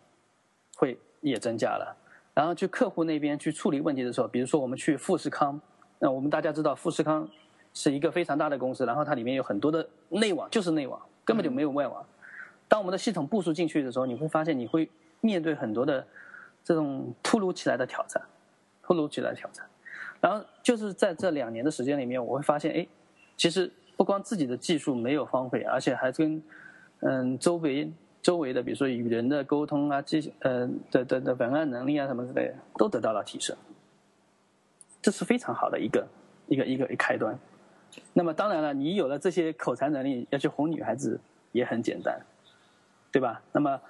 B: 会也增加了。然后去客户那边去处理问题的时候，比如说我们去富士康，那我们大家知道富士康是一个非常大的公司，然后它里面有很多的内网，就是内网，根本就没有外网。当我们的系统部署进去的时候，你会发现你会面对很多的这种突如其来的挑战，突如其来的挑战。然后就是在这两年的时间里面，我会发现，哎，其实不光自己的技术没有荒废，而且还跟嗯周围。周围的，比如说与人的沟通啊，这些呃的的的文案能力啊什么之类的，都得到了提升。这是非常好的一个一个一个一开端。那么当然了，你有了这些口才能力，要去哄女孩子也很简单，对吧？那么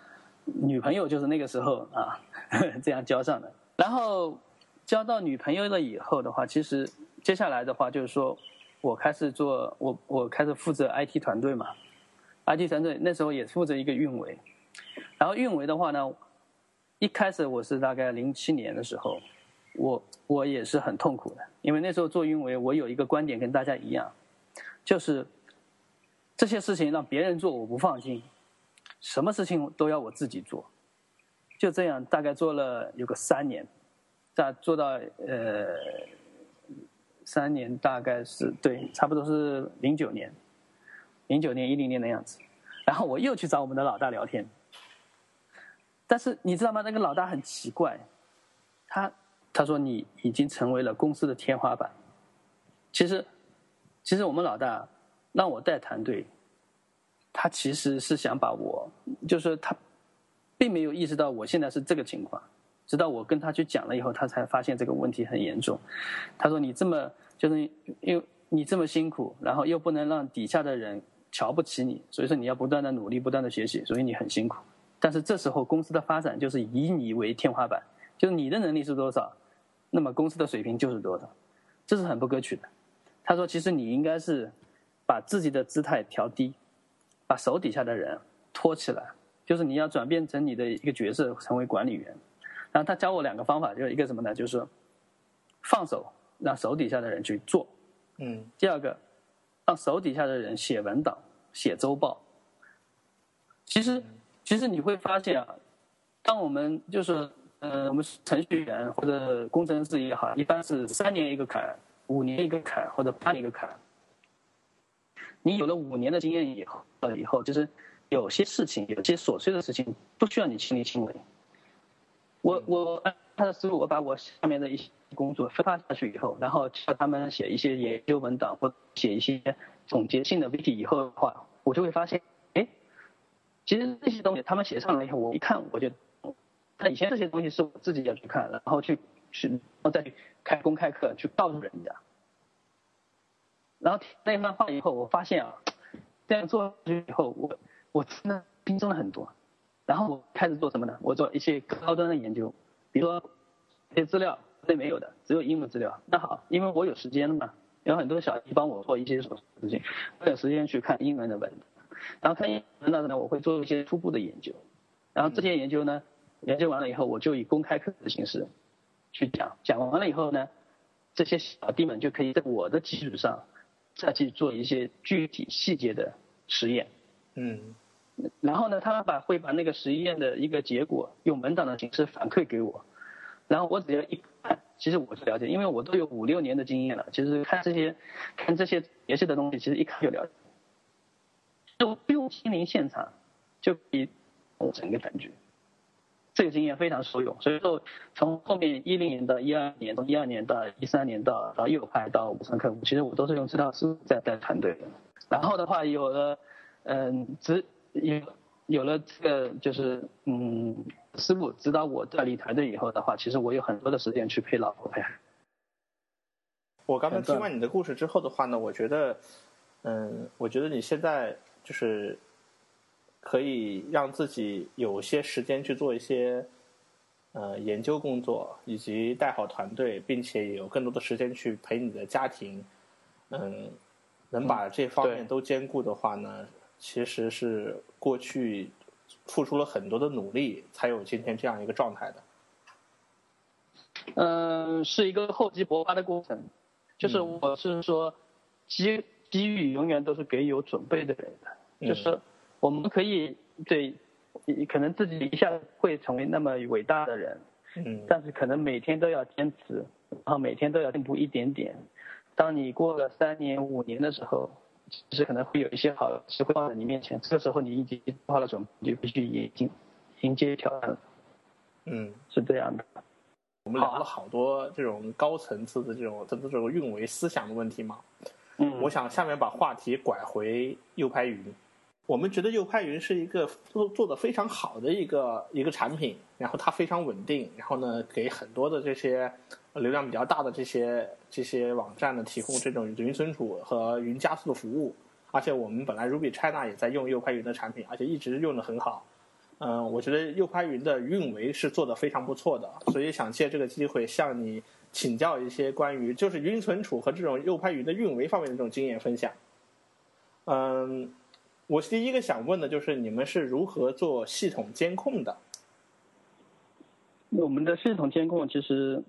B: 女朋友就是那个时候啊 这样交上的。然后交到女朋友了以后的话，其实接下来的话就是说我开始做我我开始负责 IT 团队嘛。IT 团队那时候也负责一个运维，然后运维的话呢，一开始我是大概零七年的时候，我我也是很痛苦的，因为那时候做运维，我有一个观点跟大家一样，就是这些事情让别人做我不放心，什么事情都要我自己做，就这样大概做了有个三年，在做到呃三年大概是对，差不多是零九年。零九年、一零年的样子，然后我又去找我们的老大聊天。但是你知道吗？那个老大很奇怪，他他说你已经成为了公司的天花板。其实，其实我们老大让我带团队，他其实是想把我，就是他并没有意识到我现在是这个情况，直到我跟他去讲了以后，他才发现这个问题很严重。他说你这么就是因为你这么辛苦，然后又不能让底下的人。瞧不起你，所以说你要不断的努力，不断的学习，所以你很辛苦。但是这时候公司的发展就是以你为天花板，就是你的能力是多少，那么公司的水平就是多少，这是很不可取的。他说，其实你应该是把自己的姿态调低，把手底下的人托起来，就是你要转变成你的一个角色，成为管理员。然后他教我两个方法，就是一个什么呢？就是放手，让手底下的人去做。
A: 嗯。
B: 第二个。让手底下的人写文档、写周报。其实，其实你会发现啊，当我们就是呃，我们程序员或者工程师也好，一般是三年一个坎，五年一个坎，或者八年一个坎。你有了五年的经验以后，呃，以后就是有些事情，有些琐碎的事情，不需要你亲力亲为。我我按他的思路，我把我下面的一些。工作分发下去以后，然后叫他们写一些研究文档或写一些总结性的 v t 以后的话，我就会发现，哎，其实这些东西他们写上来以后，我一看我就，那以前这些东西是我自己要去看，然后去去然后再去开公开课去告诉人家，然后听那番话以后，我发现啊，这样做下去以后，我我真的轻松了很多，然后我开始做什么呢？我做一些高端的研究，比如说这些资料。那没有的，只有英文资料。那好，因为我有时间了嘛，有很多小弟帮我做一些什么事情，我有时间去看英文的文，然后看英文的呢，我会做一些初步的研究，然后这些研究呢，研究完了以后，我就以公开课的形式去讲，讲完了以后呢，这些小弟们就可以在我的基础上再去做一些具体细节的实验。
A: 嗯，
B: 然后呢，他们把会把那个实验的一个结果用文档的形式反馈给我。然后我只要一看，其实我就了解，因为我都有五六年的经验了。其实看这些，看这些联系的东西，其实一看就了解，就不用亲临现场，就可以整个感觉。这个经验非常受用。所以说，从后面一零年到一二年，从一二年到一三年到到右派到五三客户，其实我都是用这套思路在带团队的。然后的话，有了嗯，指有有了这个就是嗯。师傅指导我带领团队以后的话，其实我有很多的时间去陪老婆陪孩子。
A: 我刚才听完你的故事之后的话呢，我觉得，嗯，我觉得你现在就是可以让自己有些时间去做一些呃研究工作，以及带好团队，并且有更多的时间去陪你的家庭。嗯，能把这方面都兼顾的话呢，其实是过去付出了很多的努力，才有今天这样一个状态的。
B: 嗯，是一个厚积薄发的过程。就是我是说，机机遇永远都是给有准备的人的。就是我们可以对，可能自己一下会成为那么伟大的人，
A: 嗯，
B: 但是可能每天都要坚持，然后每天都要进步一点点。当你过了三年五年的时候，其实可能会有一些好机会放在你面前，这个时候你已经做好了准备，就必须迎迎迎接挑战。
A: 嗯，
B: 是这样的。
A: 我们聊了好多这种高层次的这种这这种运维思想的问题嘛，
B: 嗯，
A: 我想下面把话题拐回右拍云。我们觉得右拍云是一个做做的非常好的一个一个产品，然后它非常稳定，然后呢给很多的这些流量比较大的这些这些网站呢提供这种云存储和云加速的服务。而且我们本来 Ruby China 也在用右拍云的产品，而且一直用的很好。嗯，我觉得右拍云的运维是做的非常不错的，所以想借这个机会向你请教一些关于就是云存储和这种右拍云的运维方面的这种经验分享。嗯，我第一个想问的就是你们是如何做系统监控的？
B: 我们的系统监控其实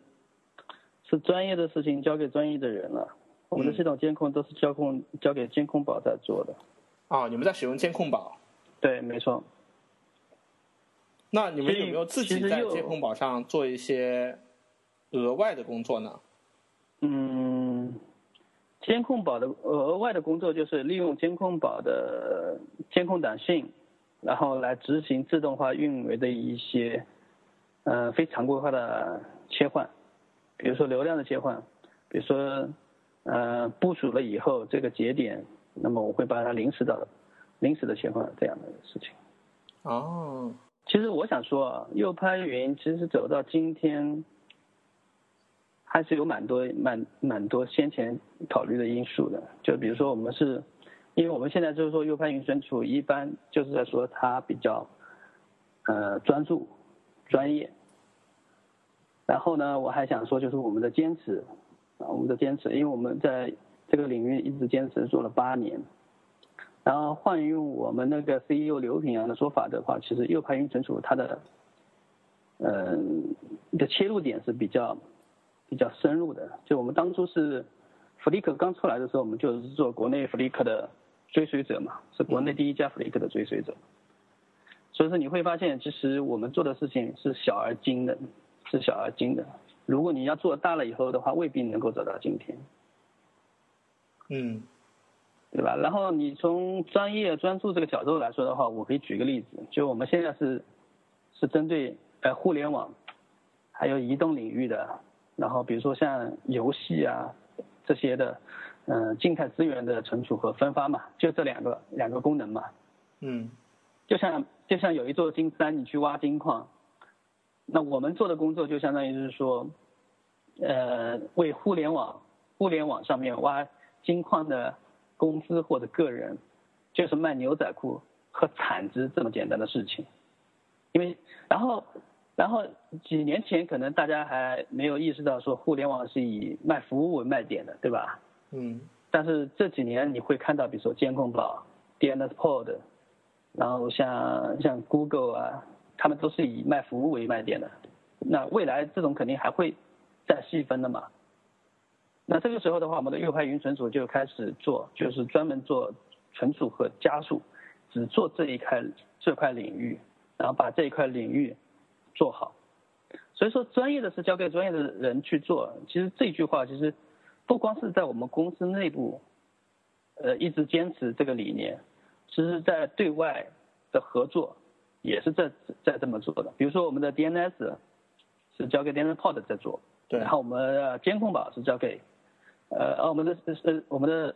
B: 是专业的事情，交给专业的人了。我们的系统监控都是交控交给监控宝在做的。
A: 啊，你们在使用监控宝？
B: 对，没错。
A: 那你们有没有自己在监控宝上做一些额外的工作呢？
B: 嗯，监控宝的额外的工作就是利用监控宝的监控短信，然后来执行自动化运维的一些呃非常规化的切换，比如说流量的切换，比如说呃部署了以后这个节点，那么我会把它临时的临时的切换这样的事情。
A: 哦。
B: 其实我想说啊，右拍云其实走到今天，还是有蛮多蛮蛮多先前考虑的因素的。就比如说，我们是，因为我们现在就是说右派云存储，一般就是在说它比较，呃，专注、专业。然后呢，我还想说，就是我们的坚持，啊，我们的坚持，因为我们在这个领域一直坚持做了八年。然后换用我们那个 CEO 刘平阳的说法的话，其实右派云存储它的，嗯，的切入点是比较比较深入的。就我们当初是 Flickr 刚出来的时候，我们就是做国内 Flickr 的追随者嘛，是国内第一家 Flickr 的追随者。所以说你会发现，其实我们做的事情是小而精的，是小而精的。如果你要做大了以后的话，未必能够走到今天。
A: 嗯。
B: 对吧？然后你从专业专注这个角度来说的话，我可以举个例子，就我们现在是是针对呃互联网，还有移动领域的，然后比如说像游戏啊这些的，嗯，静态资源的存储和分发嘛，就这两个两个功能嘛。
A: 嗯。
B: 就像就像有一座金山，你去挖金矿，那我们做的工作就相当于是说，呃，为互联网互联网上面挖金矿的。公司或者个人，就是卖牛仔裤和铲子这么简单的事情，因为然后然后几年前可能大家还没有意识到说互联网是以卖服务为卖点的，对吧？
A: 嗯。
B: 但是这几年你会看到，比如说监控宝、DNSPod，然后像像 Google 啊，他们都是以卖服务为卖点的。那未来这种肯定还会再细分的嘛。那这个时候的话，我们的右派云存储就开始做，就是专门做存储和加速，只做这一块这块领域，然后把这一块领域做好。所以说，专业的是交给专业的人去做。其实这句话其实不光是在我们公司内部，呃，一直坚持这个理念，其实在对外的合作也是在在这么做的。比如说，我们的 DNS 是交给 DNSPod 在做，
A: 对，
B: 然后我们监控宝是交给。呃，我们的是我们的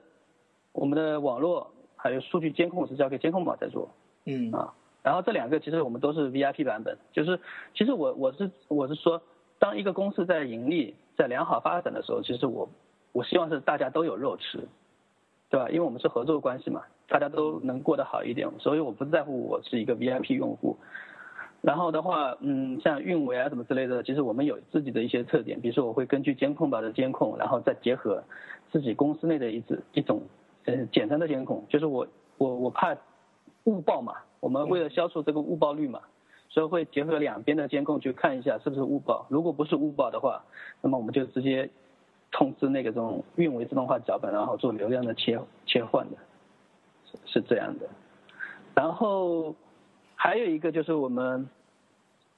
B: 我们的网络还有数据监控是交给监控宝在做，
A: 嗯
B: 啊，然后这两个其实我们都是 VIP 版本，就是其实我我是我是说，当一个公司在盈利在良好发展的时候，其实我我希望是大家都有肉吃，对吧？因为我们是合作关系嘛，大家都能过得好一点，所以我不在乎我是一个 VIP 用户。然后的话，嗯，像运维啊什么之类的，其实我们有自己的一些特点，比如说我会根据监控吧的监控，然后再结合自己公司内的一种一种呃简单的监控，就是我我我怕误报嘛，我们为了消除这个误报率嘛，所以会结合两边的监控去看一下是不是误报，如果不是误报的话，那么我们就直接通知那个这种运维自动化脚本，然后做流量的切切换的，是是这样的，然后。还有一个就是我们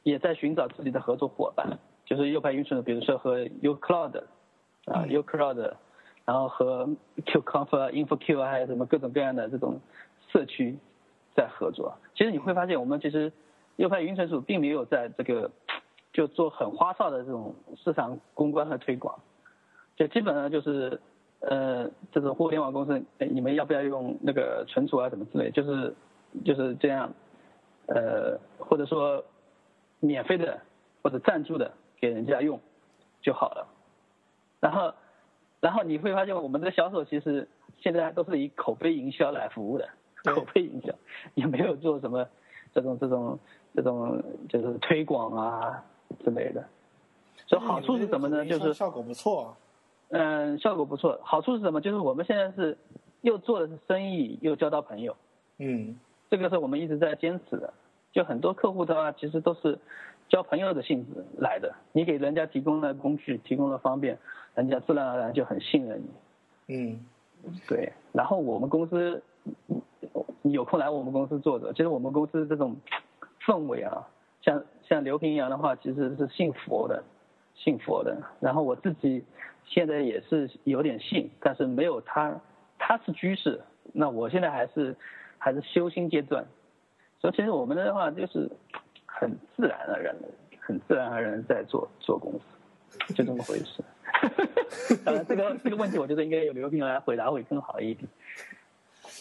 B: 也在寻找自己的合作伙伴，就是右派云存，比如说和 uCloud 啊 uCloud，然后和 QConf、InfoQ 还有什么各种各样的这种社区在合作。其实你会发现，我们其实右派云存储并没有在这个就做很花哨的这种市场公关和推广，就基本上就是呃这种互联网公司，哎你们要不要用那个存储啊什么之类，就是就是这样。呃，或者说免费的或者赞助的给人家用就好了，然后然后你会发现我们的销售其实现在都是以口碑营销来服务的，口碑营销也没有做什么这种这种这种就是推广啊之类的，所以好处是什么呢？就是
A: 效果不错。
B: 嗯，效果不错。好处是什么？就是我们现在是又做的是生意，又交到朋友。
A: 嗯。
B: 这个是我们一直在坚持的，就很多客户的话，其实都是交朋友的性质来的。你给人家提供了工具，提供了方便，人家自然而然就很信任
A: 你。嗯，
B: 对。然后我们公司，你有空来我们公司坐着。其实我们公司这种氛围啊，像像刘平阳的话，其实是信佛的，信佛的。然后我自己现在也是有点信，但是没有他，他是居士，那我现在还是。还是修心阶段，所以其实我们的话就是很自然而然的，很自然而然在做做公司，就这么回事。当然，这个这个问题我觉得应该由刘平来回答会更好一点。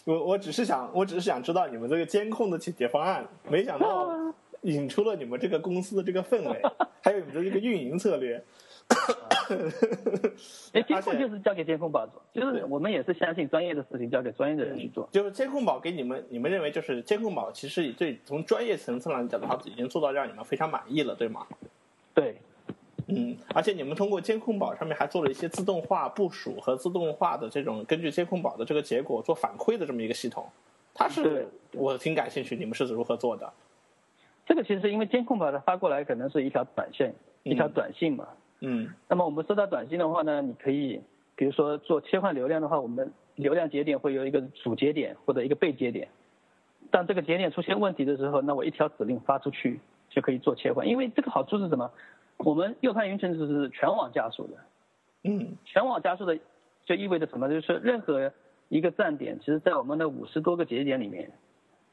A: 我我只是想，我只是想知道你们这个监控的解决方案，没想到 引出了你们这个公司的这个氛围，还有你们的这个运营策略。
B: 哎，监控就是交给监控宝做，就是我们也是相信专业的事情交给专业的人去做。
A: 就是监控宝给你们，你们认为就是监控宝其实对从专业层次上讲的话，已经做到让你们非常满意了，对吗？
B: 对，
A: 嗯，而且你们通过监控宝上面还做了一些自动化部署和自动化的这种根据监控宝的这个结果做反馈的这么一个系统，它是我挺感兴趣，你们是如何做的？
B: 这个其实因为监控宝它发过来可能是一条短信，一条短信嘛。
A: 嗯，
B: 那么我们收到短信的话呢，你可以，比如说做切换流量的话，我们流量节点会有一个主节点或者一个被节点，当这个节点出现问题的时候，那我一条指令发出去就可以做切换。因为这个好处是什么？我们右派云存储是全网加速的，
A: 嗯，
B: 全网加速的就意味着什么？就是任何一个站点，其实在我们的五十多个节点里面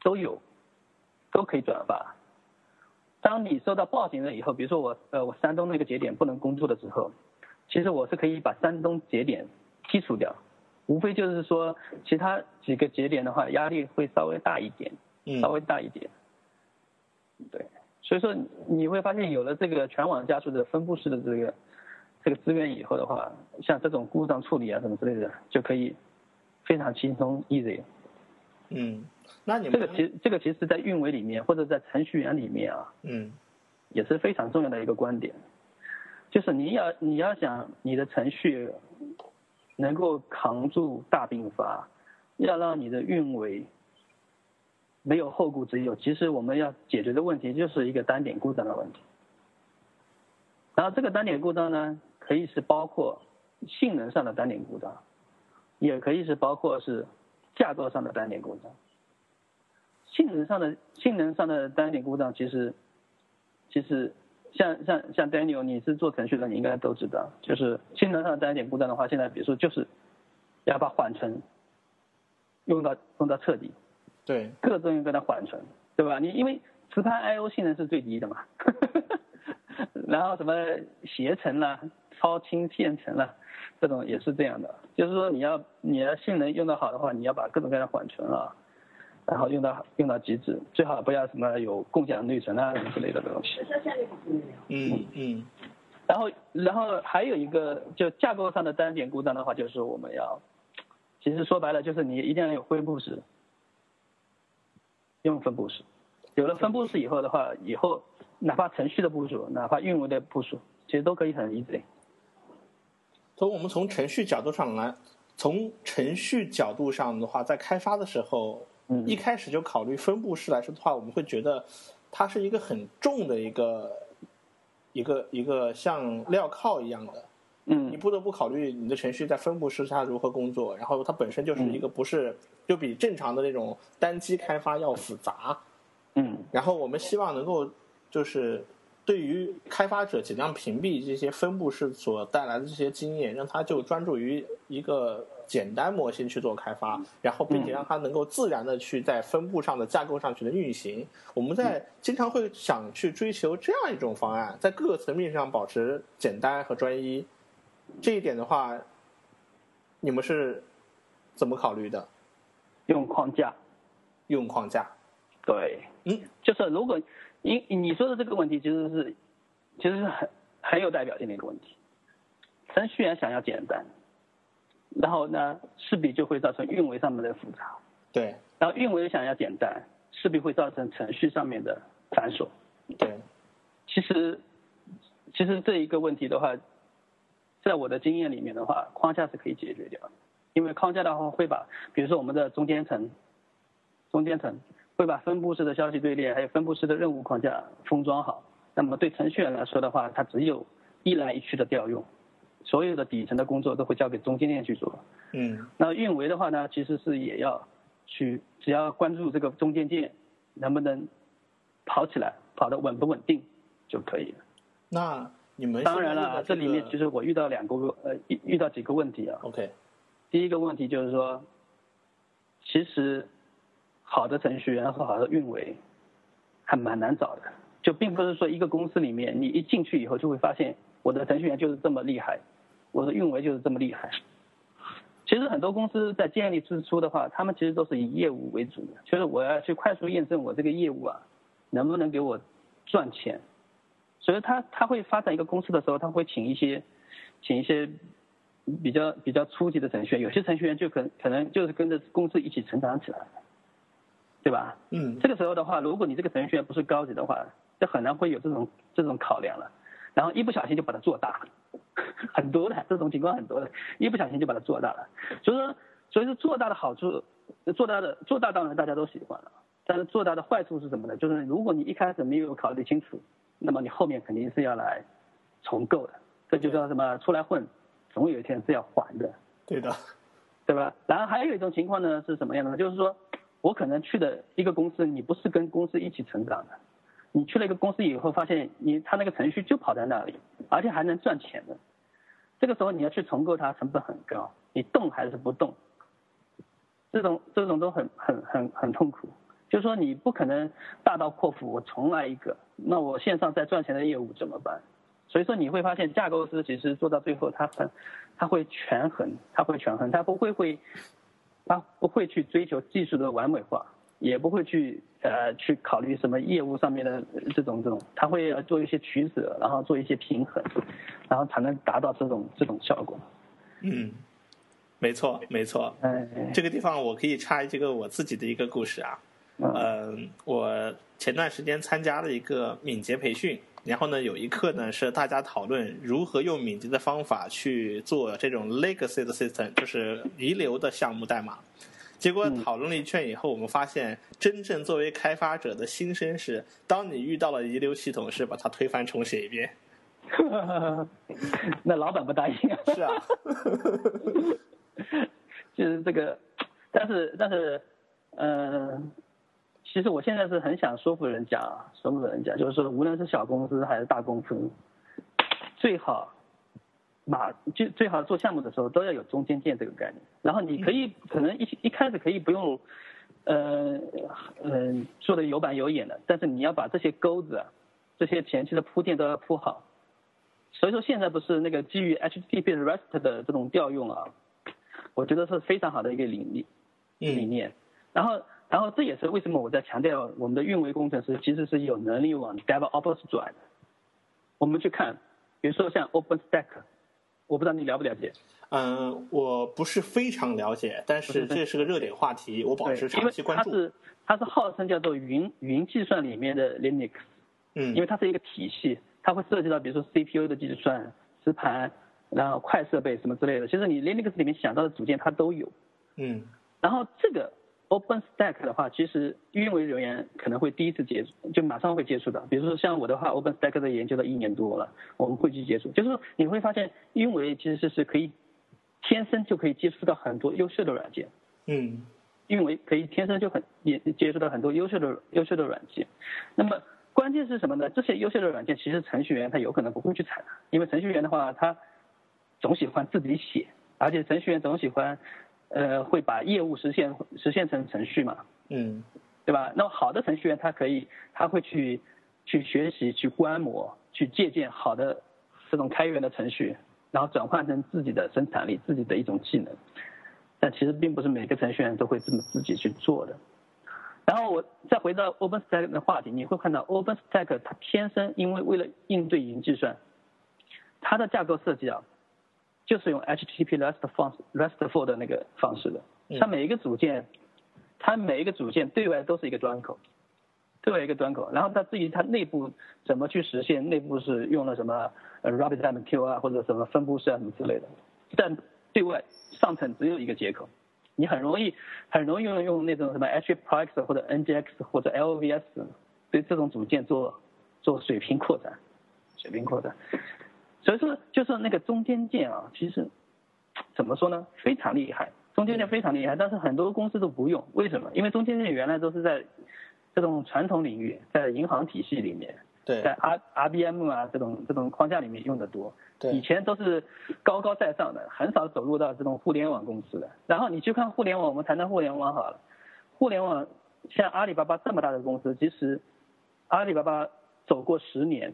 B: 都有，都可以转发。当你收到报警了以后，比如说我呃我山东那个节点不能工作的时候，其实我是可以把山东节点剔除掉，无非就是说其他几个节点的话压力会稍微大一点，稍微大一点。对，所以说你会发现有了这个全网加速的分布式的这个这个资源以后的话，像这种故障处理啊什么之类的就可以非常轻松 easy。
A: 嗯。那你们
B: 这个其这个其实，在运维里面或者在程序员里面
A: 啊，嗯，
B: 也是非常重要的一个观点，就是你要你要想你的程序能够扛住大并发，要让你的运维没有后顾之忧。其实我们要解决的问题就是一个单点故障的问题。然后这个单点故障呢，可以是包括性能上的单点故障，也可以是包括是架构上的单点故障。性能上的性能上的单点故障，其实其实像像像 Daniel，你是做程序的，你应该都知道，就是性能上的单点故障的话，现在比如说就是要把缓存用到用到彻底，
A: 对，
B: 各种用各的缓存，对吧？你因为磁盘 I/O 性能是最低的嘛，然后什么携程啦、超清线程啦，这种也是这样的，就是说你要你要性能用得好的话，你要把各种各样的缓存啊。然后用到用到极致，最好不要什么有共享内存啊什么之类的东西。
A: 嗯嗯。
B: 然后，然后还有一个就架构上的单点故障的话，就是我们要，其实说白了就是你一定要有灰布式，用分布式，有了分布式以后的话，以后哪怕程序的部署，哪怕运维的部署，其实都可以很 easy。
A: 从我们从程序角度上来，从程序角度上的话，在开发的时候，
B: 嗯
A: 一开始就考虑分布式来说的话，我们会觉得它是一个很重的一个一个一个像镣铐一样的，你
B: 嗯
A: 不得不考虑你的程序在分布式下如何工作，然后它本身就是一个不是就比正常的那种单机开发要复杂，
B: 嗯。
A: 然后我们希望能够就是对于开发者尽量屏蔽这些分布式所带来的这些经验，让他就专注于一个简单模型去做开发，然后并且。让它能够自然的去在分布上的架构上去的运行。我们在经常会想去追求这样一种方案，在各个层面上保持简单和专一。这一点的话，你们是怎么考虑的？
B: 用框架，
A: 用框架？
B: 对，
A: 嗯，
B: 就是如果你你说的这个问题，其实是其实是很很有代表性的一个问题。程序员想要简单，然后呢，势必就会造成运维上面的复杂，
A: 对
B: 然后运维想要简单，势必会造成程序上面的繁琐。
A: 对，
B: 其实，其实这一个问题的话，在我的经验里面的话，框架是可以解决掉的，因为框架的话会把，比如说我们的中间层，中间层会把分布式的消息队列还有分布式的任务框架封装好。那么对程序员来说的话，它只有一来一去的调用，所有的底层的工作都会交给中间链去做。
A: 嗯
B: 那运维的话呢，其实是也要去，只要关注这个中间件能不能跑起来，跑得稳不稳定就可以了。
A: 那你们
B: 当然了，这里面
A: 个
B: 就是我遇到两个呃遇遇到几个问题啊。
A: OK，
B: 第一个问题就是说，其实好的程序员和好的运维还蛮难找的，就并不是说一个公司里面你一进去以后就会发现我的程序员就是这么厉害，我的运维就是这么厉害。其实很多公司在建立之初的话，他们其实都是以业务为主的，就是我要去快速验证我这个业务啊能不能给我赚钱。所以他他会发展一个公司的时候，他会请一些请一些比较比较初级的程序员，有些程序员就可可能就是跟着公司一起成长起来的，对吧？
A: 嗯
B: 这个时候的话，如果你这个程序员不是高级的话，就很难会有这种这种考量了。然后一不小心就把它做大了，很多的这种情况很多的，一不小心就把它做大了。所以说，所以说做大的好处，做大的做大当然大家都喜欢了，但是做大的坏处是什么呢？就是如果你一开始没有考虑清楚，那么你后面肯定是要来重构的。这就叫什么？出来混，总有一天是要还的。
A: 对的，
B: 对吧？然后还有一种情况呢是什么样的呢？就是说我可能去的一个公司，你不是跟公司一起成长的，你去了一个公司以后，发现你他那个程序就跑在那里，而且还能赚钱的，这个时候你要去重构它，成本很高，你动还是不动？这种这种都很很很很痛苦。就是说你不可能大刀阔斧，我重来一个，那我线上在赚钱的业务怎么办？所以说你会发现架构师其实做到最后，他很他会权衡，他会权衡，他不会会，他不会去追求技术的完美化，也不会去呃去考虑什么业务上面的这种这种，他会呃做一些取舍，然后做一些平衡，然后才能达到这种这种效果。
A: 嗯，没错没错。
B: 哎，
A: 这个地方我可以插这个我自己的一个故事啊。
B: 嗯
A: 嗯，我前段时间参加了一个敏捷培训，然后呢，有一课呢是大家讨论如何用敏捷的方法去做这种 legacy 的 system，就是遗留的项目代码。结果讨论了一圈以后，我们发现，真正作为开发者的心声是：当你遇到了遗留系统，是把它推翻重写一遍。
B: 那老板不答应啊。
A: 是啊，
B: 就是这个，但是但是，呃，其实我现在是很想说服人家啊，说服人家，就是说，无论是小公司还是大公司，最好马就最好做项目的时候都要有中间件这个概念。然后你可以可能一一开始可以不用，呃呃做的有板有眼的，但是你要把这些钩子啊，这些前期的铺垫都要铺好。所以说现在不是那个基于 HTTP REST 的这种调用啊，我觉得是非常好的一个理理理
A: 嗯
B: 念。然后，然后这也是为什么我在强调我们的运维工程师其实是有能力往 DevOps 转的。我们去看，比如说像 OpenStack，我不知道你了不了解。
A: 嗯，我不是非常了解，但是这是个热点话题，我保持长期关
B: 注。它是它是号称叫做云云计算里面的 Linux，
A: 嗯，
B: 因为它是一个体系，它会涉及到比如说 CPU 的计算、磁盘，然后快设备什么之类的。其实你 Linux 里面想到的组件它都有，
A: 嗯，
B: 然后这个 OpenStack 的话，其实运维人员可能会第一次接触，就马上会接触到。比如说像我的话，OpenStack 的研究了一年多了，我们会去接触，就是说你会发现运维其实是可以。天生就可以接触到很多优秀的软件，
A: 嗯，
B: 运维可以天生就很也接触到很多优秀的优秀的软件。那么关键是什么呢？这些优秀的软件其实程序员他有可能不会去采纳，因为程序员的话他总喜欢自己写，而且程序员总喜欢呃会把业务实现实现成程序嘛，
A: 嗯，
B: 对吧？那么好的程序员他可以他会去去学习去观摩去借鉴好的这种开源的程序。然后转换成自己的生产力，自己的一种技能，但其实并不是每个程序员都会这么自己去做的。然后我再回到 OpenStack 的话题，你会看到 OpenStack 它天生因为为了应对云计算，它的架构设计啊，就是用 HTTP REST 方 RESTful 的那个方式的。它每一个组件，它每一个组件对外都是一个端口。对外一个端口，然后它至于它内部怎么去实现，内部是用了什么呃 RabbitMQ 啊，或者什么分布式啊什么之类的，但对外上层只有一个接口，你很容易很容易用用那种什么 HPX 或者 NGX 或者 LVS 对这种组件做做水平扩展，水平扩展，所以说就是那个中间件啊，其实怎么说呢，非常厉害，中间件非常厉害，但是很多公司都不用，为什么？因为中间件原来都是在这种传统领域，在银行体系里面，
A: 对，
B: 在 R R B M 啊这种这种框架里面用的多，
A: 对，
B: 以前都是高高在上的，很少走入到这种互联网公司的。然后你去看互联网，我们谈谈互联网好了。互联网像阿里巴巴这么大的公司，其实阿里巴巴走过十年，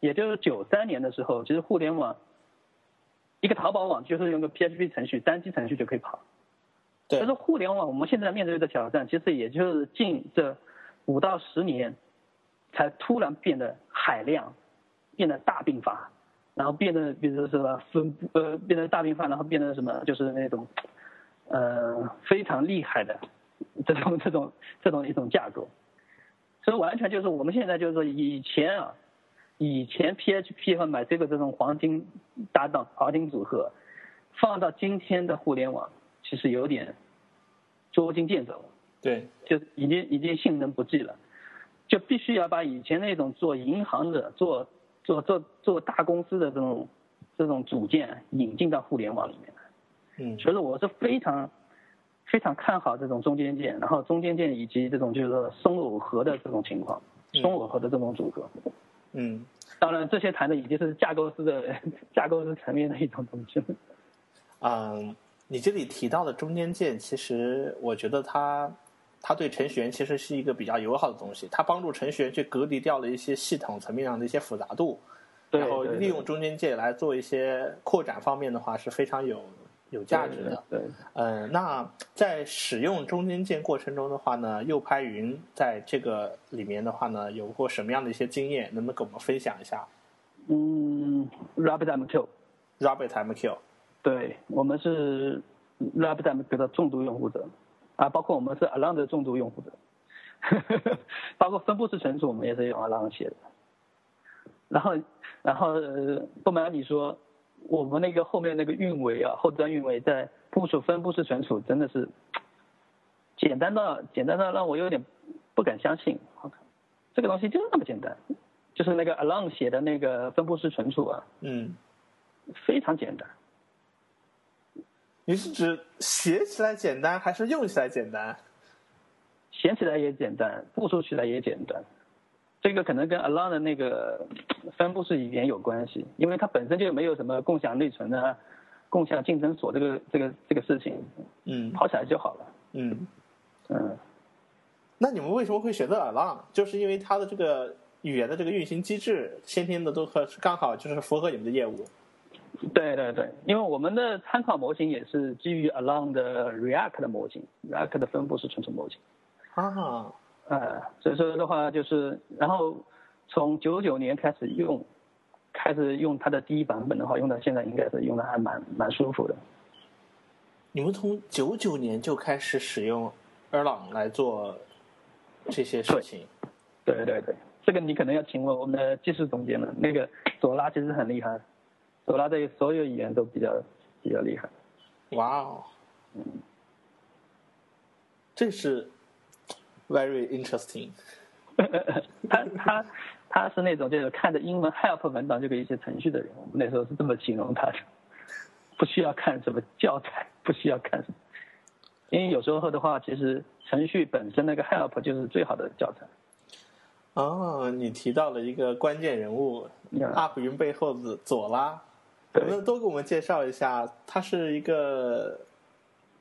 B: 也就是九三年的时候，其实互联网一个淘宝网就是用个 P H P 程序，单机程序就可以跑。
A: 对，
B: 但是互联网我们现在面对的挑战，其实也就是近这。五到十年，才突然变得海量，变得大并发，然后变得，比如说什么分布，呃，变得大并发，然后变得什么，就是那种，呃，非常厉害的这种这种这种一种架构，所以完全就是我们现在就是说以前啊，以前 PHP 和 MySQL 这种黄金搭档、黄金组合，放到今天的互联网，其实有点捉襟见肘。
A: 对，
B: 就已经已经性能不济了，就必须要把以前那种做银行的、做做做做大公司的这种这种组件引进到互联网里面来。
A: 嗯，
B: 所以说我是非常非常看好这种中间件，然后中间件以及这种就是说松耦合的这种情况，松耦合的这种组合。
A: 嗯，
B: 当然这些谈的已经是架构师的 架构师层面的一种东西了。
A: 嗯，你这里提到的中间件，其实我觉得它。它对程序员其实是一个比较友好的东西，它帮助程序员去隔离掉了一些系统层面上的一些复杂度，然后利用中间件来做一些扩展方面的话是非常有有价值的。
B: 对，
A: 嗯，那在使用中间件过程中的话呢，右拍云在这个里面的话呢，有过什么样的一些经验？能不能给我们分享一下？
B: 嗯，RabbitMQ，RabbitMQ，
A: 对
B: 我们是 RabbitMQ 的重度用户者。啊，包括我们是 Along 的重度用户的，包括分布式存储，我们也是用 Along 写的。然后，然后呃不瞒你说，我们那个后面那个运维啊，后端运维在部署分布式存储，真的是 简单到简单到让我有点不敢相信。这个东西就是那么简单，就是那个 Along 写的那个分布式存储啊，
A: 嗯，
B: 非常简单。
A: 你是指写起来简单，还是用起来简单？
B: 写起来也简单，部署起来也简单。这个可能跟 Along 的那个分布式语言有关系，因为它本身就没有什么共享内存啊、共享竞争锁这个这个这个事情。
A: 嗯，
B: 跑起来就好了。
A: 嗯
B: 嗯。
A: 那你们为什么会选择 Along？就是因为它的这个语言的这个运行机制，先天的都和刚好就是符合你们的业务。
B: 对对对，因为我们的参考模型也是基于 Along 的 React 的模型，React 的分布式存储模型。
A: 啊，
B: 呃，所以说的话就是，然后从九九年开始用，开始用它的第一版本的话，用到现在应该是用的还蛮蛮舒服的。
A: 你们从九九年就开始使用 Erlang 来做这些事情？
B: 对对对，这个你可能要请问我们的技术总监了。那个索拉其实很厉害，索拉对所有语言都比较比较厉害。
A: 哇哦，嗯，这是 very interesting。
B: 他他他是那种就是看着英文 help 文档就可以写程序的人，我们那时候是这么形容他的，不需要看什么教材，不需要看什么，因为有时候的话，其实程序本身那个 help 就是最好的教材。
A: 哦，你提到了一个关键人物，Up 云背后的左拉，能不能多给我们介绍一下，他是一个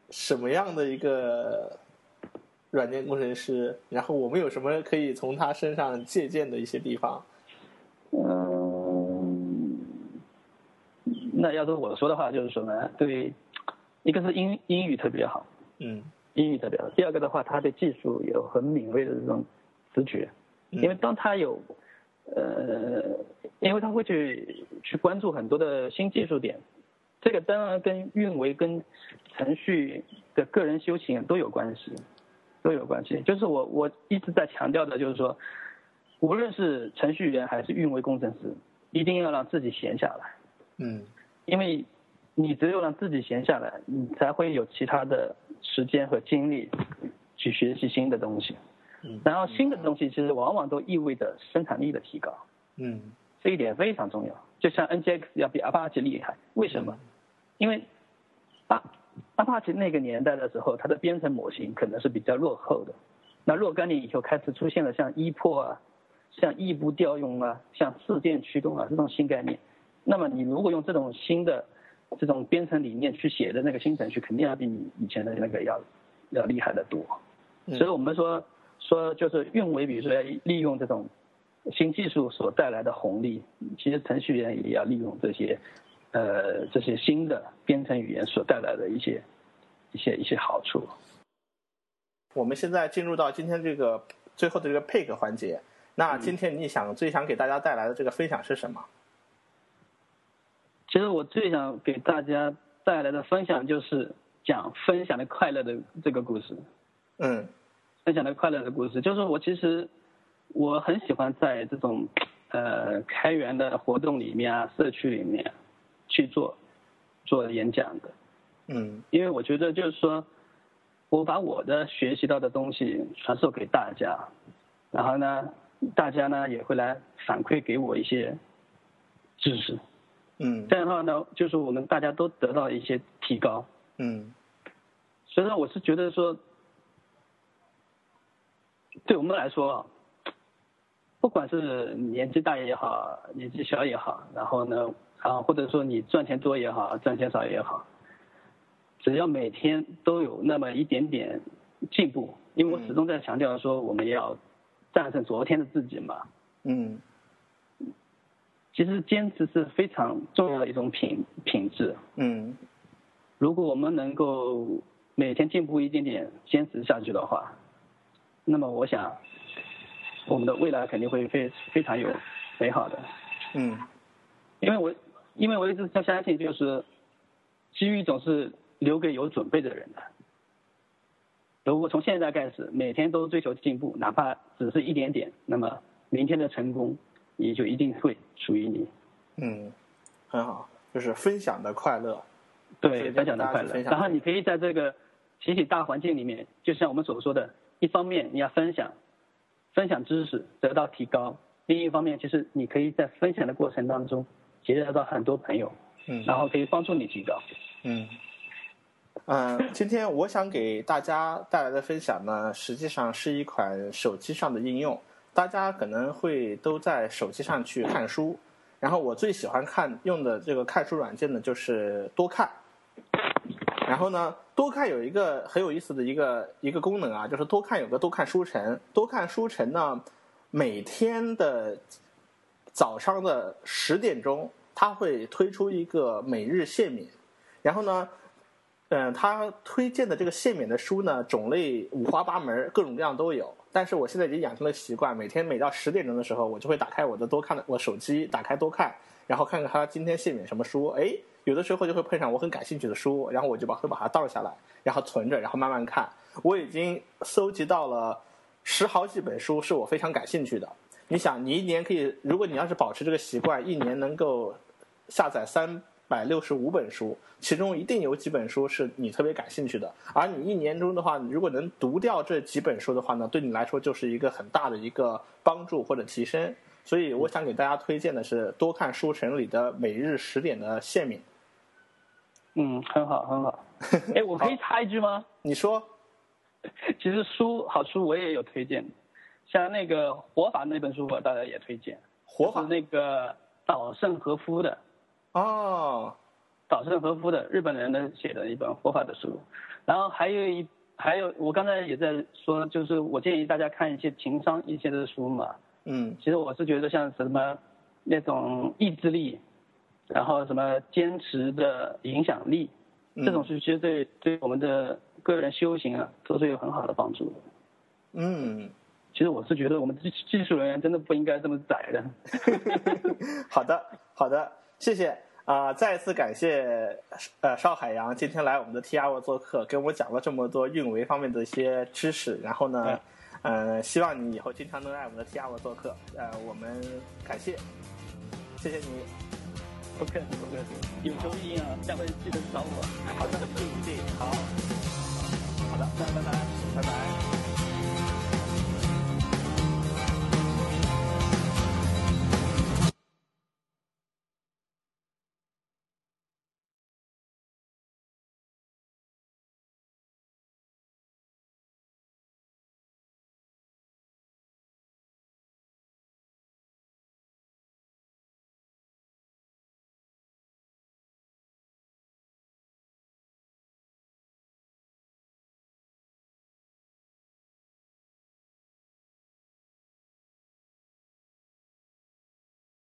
A: 什么样的一个？软件工程师，然后我们有什么可以从他身上借鉴的一些地方？
B: 嗯，那要是我说的话，就是什么，对，一个是英英语特别好，
A: 嗯，
B: 英语特别好。第二个的话，他对技术有很敏锐的这种直觉，因为当他有，呃，因为他会去去关注很多的新技术点，这个当然跟运维跟程序的个人修行都有关系。都有关系，就是我我一直在强调的，就是说，无论是程序员还是运维工程师，一定要让自己闲下来。
A: 嗯，
B: 因为，你只有让自己闲下来，你才会有其他的时间和精力去学习新的东西。
A: 嗯，
B: 然后新的东西其实往往都意味着生产力的提高。
A: 嗯，
B: 这一点非常重要。就像 NGX 要比 Apache 厉害，为什么？因为，啊。Apache 那个年代的时候，它的编程模型可能是比较落后的。那若干年以后开始出现了像 ePO 啊、像异步调用啊、像事件驱动啊这种新概念，那么你如果用这种新的这种编程理念去写的那个新程序，肯定要比你以前的那个要要厉害的多。所以我们说说就是运维，比如说要利用这种新技术所带来的红利，其实程序员也要利用这些。呃，这些新的编程语言所带来的一些一些一些好处。
A: 我们现在进入到今天这个最后的这个 pick 环节。那今天你想最想给大家带来的这个分享是什么？
B: 其实我最想给大家带来的分享就是讲分享的快乐的这个故事。
A: 嗯，
B: 分享的快乐的故事，就是我其实我很喜欢在这种呃开源的活动里面啊，社区里面。去做做演讲的，
A: 嗯，
B: 因为我觉得就是说，我把我的学习到的东西传授给大家，然后呢，大家呢也会来反馈给我一些知识，
A: 嗯，
B: 这样的话呢，就是我们大家都得到一些提高，
A: 嗯，
B: 所以说我是觉得说，对我们来说，不管是年纪大也好，年纪小也好，然后呢。啊，或者说你赚钱多也好，赚钱少也好，只要每天都有那么一点点进步，因为我始终在强调说我们要战胜昨天的自己嘛。
A: 嗯。
B: 其实坚持是非常重要的一种品品质。
A: 嗯。
B: 如果我们能够每天进步一点点，坚持下去的话，那么我想我们的未来肯定会非非常有美好的。
A: 嗯。
B: 因为我。因为我一直相信，就是机遇总是留给有准备的人的。如果从现在开始，每天都追求进步，哪怕只是一点点，那么明天的成功也就一定会属于你。
A: 嗯，很好，就是分享的快乐。
B: 对，分享的快乐。然后你可以在这个集体大环境里面，就像我们所说的，一方面你要分享，分享知识得到提高；另一方面，其实你可以在分享的过程当中。结交到很多朋友，
A: 嗯，
B: 然后可以帮助你提高，
A: 嗯，嗯，今天我想给大家带来的分享呢，实际上是一款手机上的应用。大家可能会都在手机上去看书，然后我最喜欢看用的这个看书软件呢，就是多看。然后呢，多看有一个很有意思的一个一个功能啊，就是多看有个多看书城，多看书城呢，每天的。早上的十点钟，他会推出一个每日限免，然后呢，嗯，他推荐的这个限免的书呢，种类五花八门，各种各样都有。但是我现在已经养成了习惯，每天每到十点钟的时候，我就会打开我的多看的我手机，打开多看，然后看看它今天限免什么书，哎，有的时候就会碰上我很感兴趣的书，然后我就把会把它倒下来，然后存着，然后慢慢看。我已经搜集到了十好几本书是我非常感兴趣的。你想，你一年可以，如果你要是保持这个习惯，一年能够下载三百六十五本书，其中一定有几本书是你特别感兴趣的。而你一年中的话，如果能读掉这几本书的话呢，对你来说就是一个很大的一个帮助或者提升。所以，我想给大家推荐的是多看书城里的每日十点的限免。
B: 嗯，很好，很好。哎，我可以插一句吗？
A: 你说。
B: 其实书好书我也有推荐。像那个活法那本书，我大家也推荐。
A: 活法
B: 那个岛盛和夫的。
A: 哦。
B: 岛盛和夫的日本人的写的一本活法的书，然后还有一还有我刚才也在说，就是我建议大家看一些情商一些的书嘛。
A: 嗯。
B: 其实我是觉得像什么那种意志力，然后什么坚持的影响力，这种书其实对对我们的个人修行啊都是有很好的帮助的。
A: 嗯。
B: 其实我是觉得，我们技技术人员真的不应该这么窄的。
A: 好的，好的，谢谢啊！再次感谢呃邵海洋今天来我们的 T R O 做客，跟我讲了这么多运维方面的一些知识。然后呢，嗯，希望你以后经常能来我们的 T R O 做客。呃，我们感谢，谢谢你，
B: 不客气不客气，有求必应啊！下回记得找我，
A: 好的，谢谢一定，好，好的，拜拜拜拜。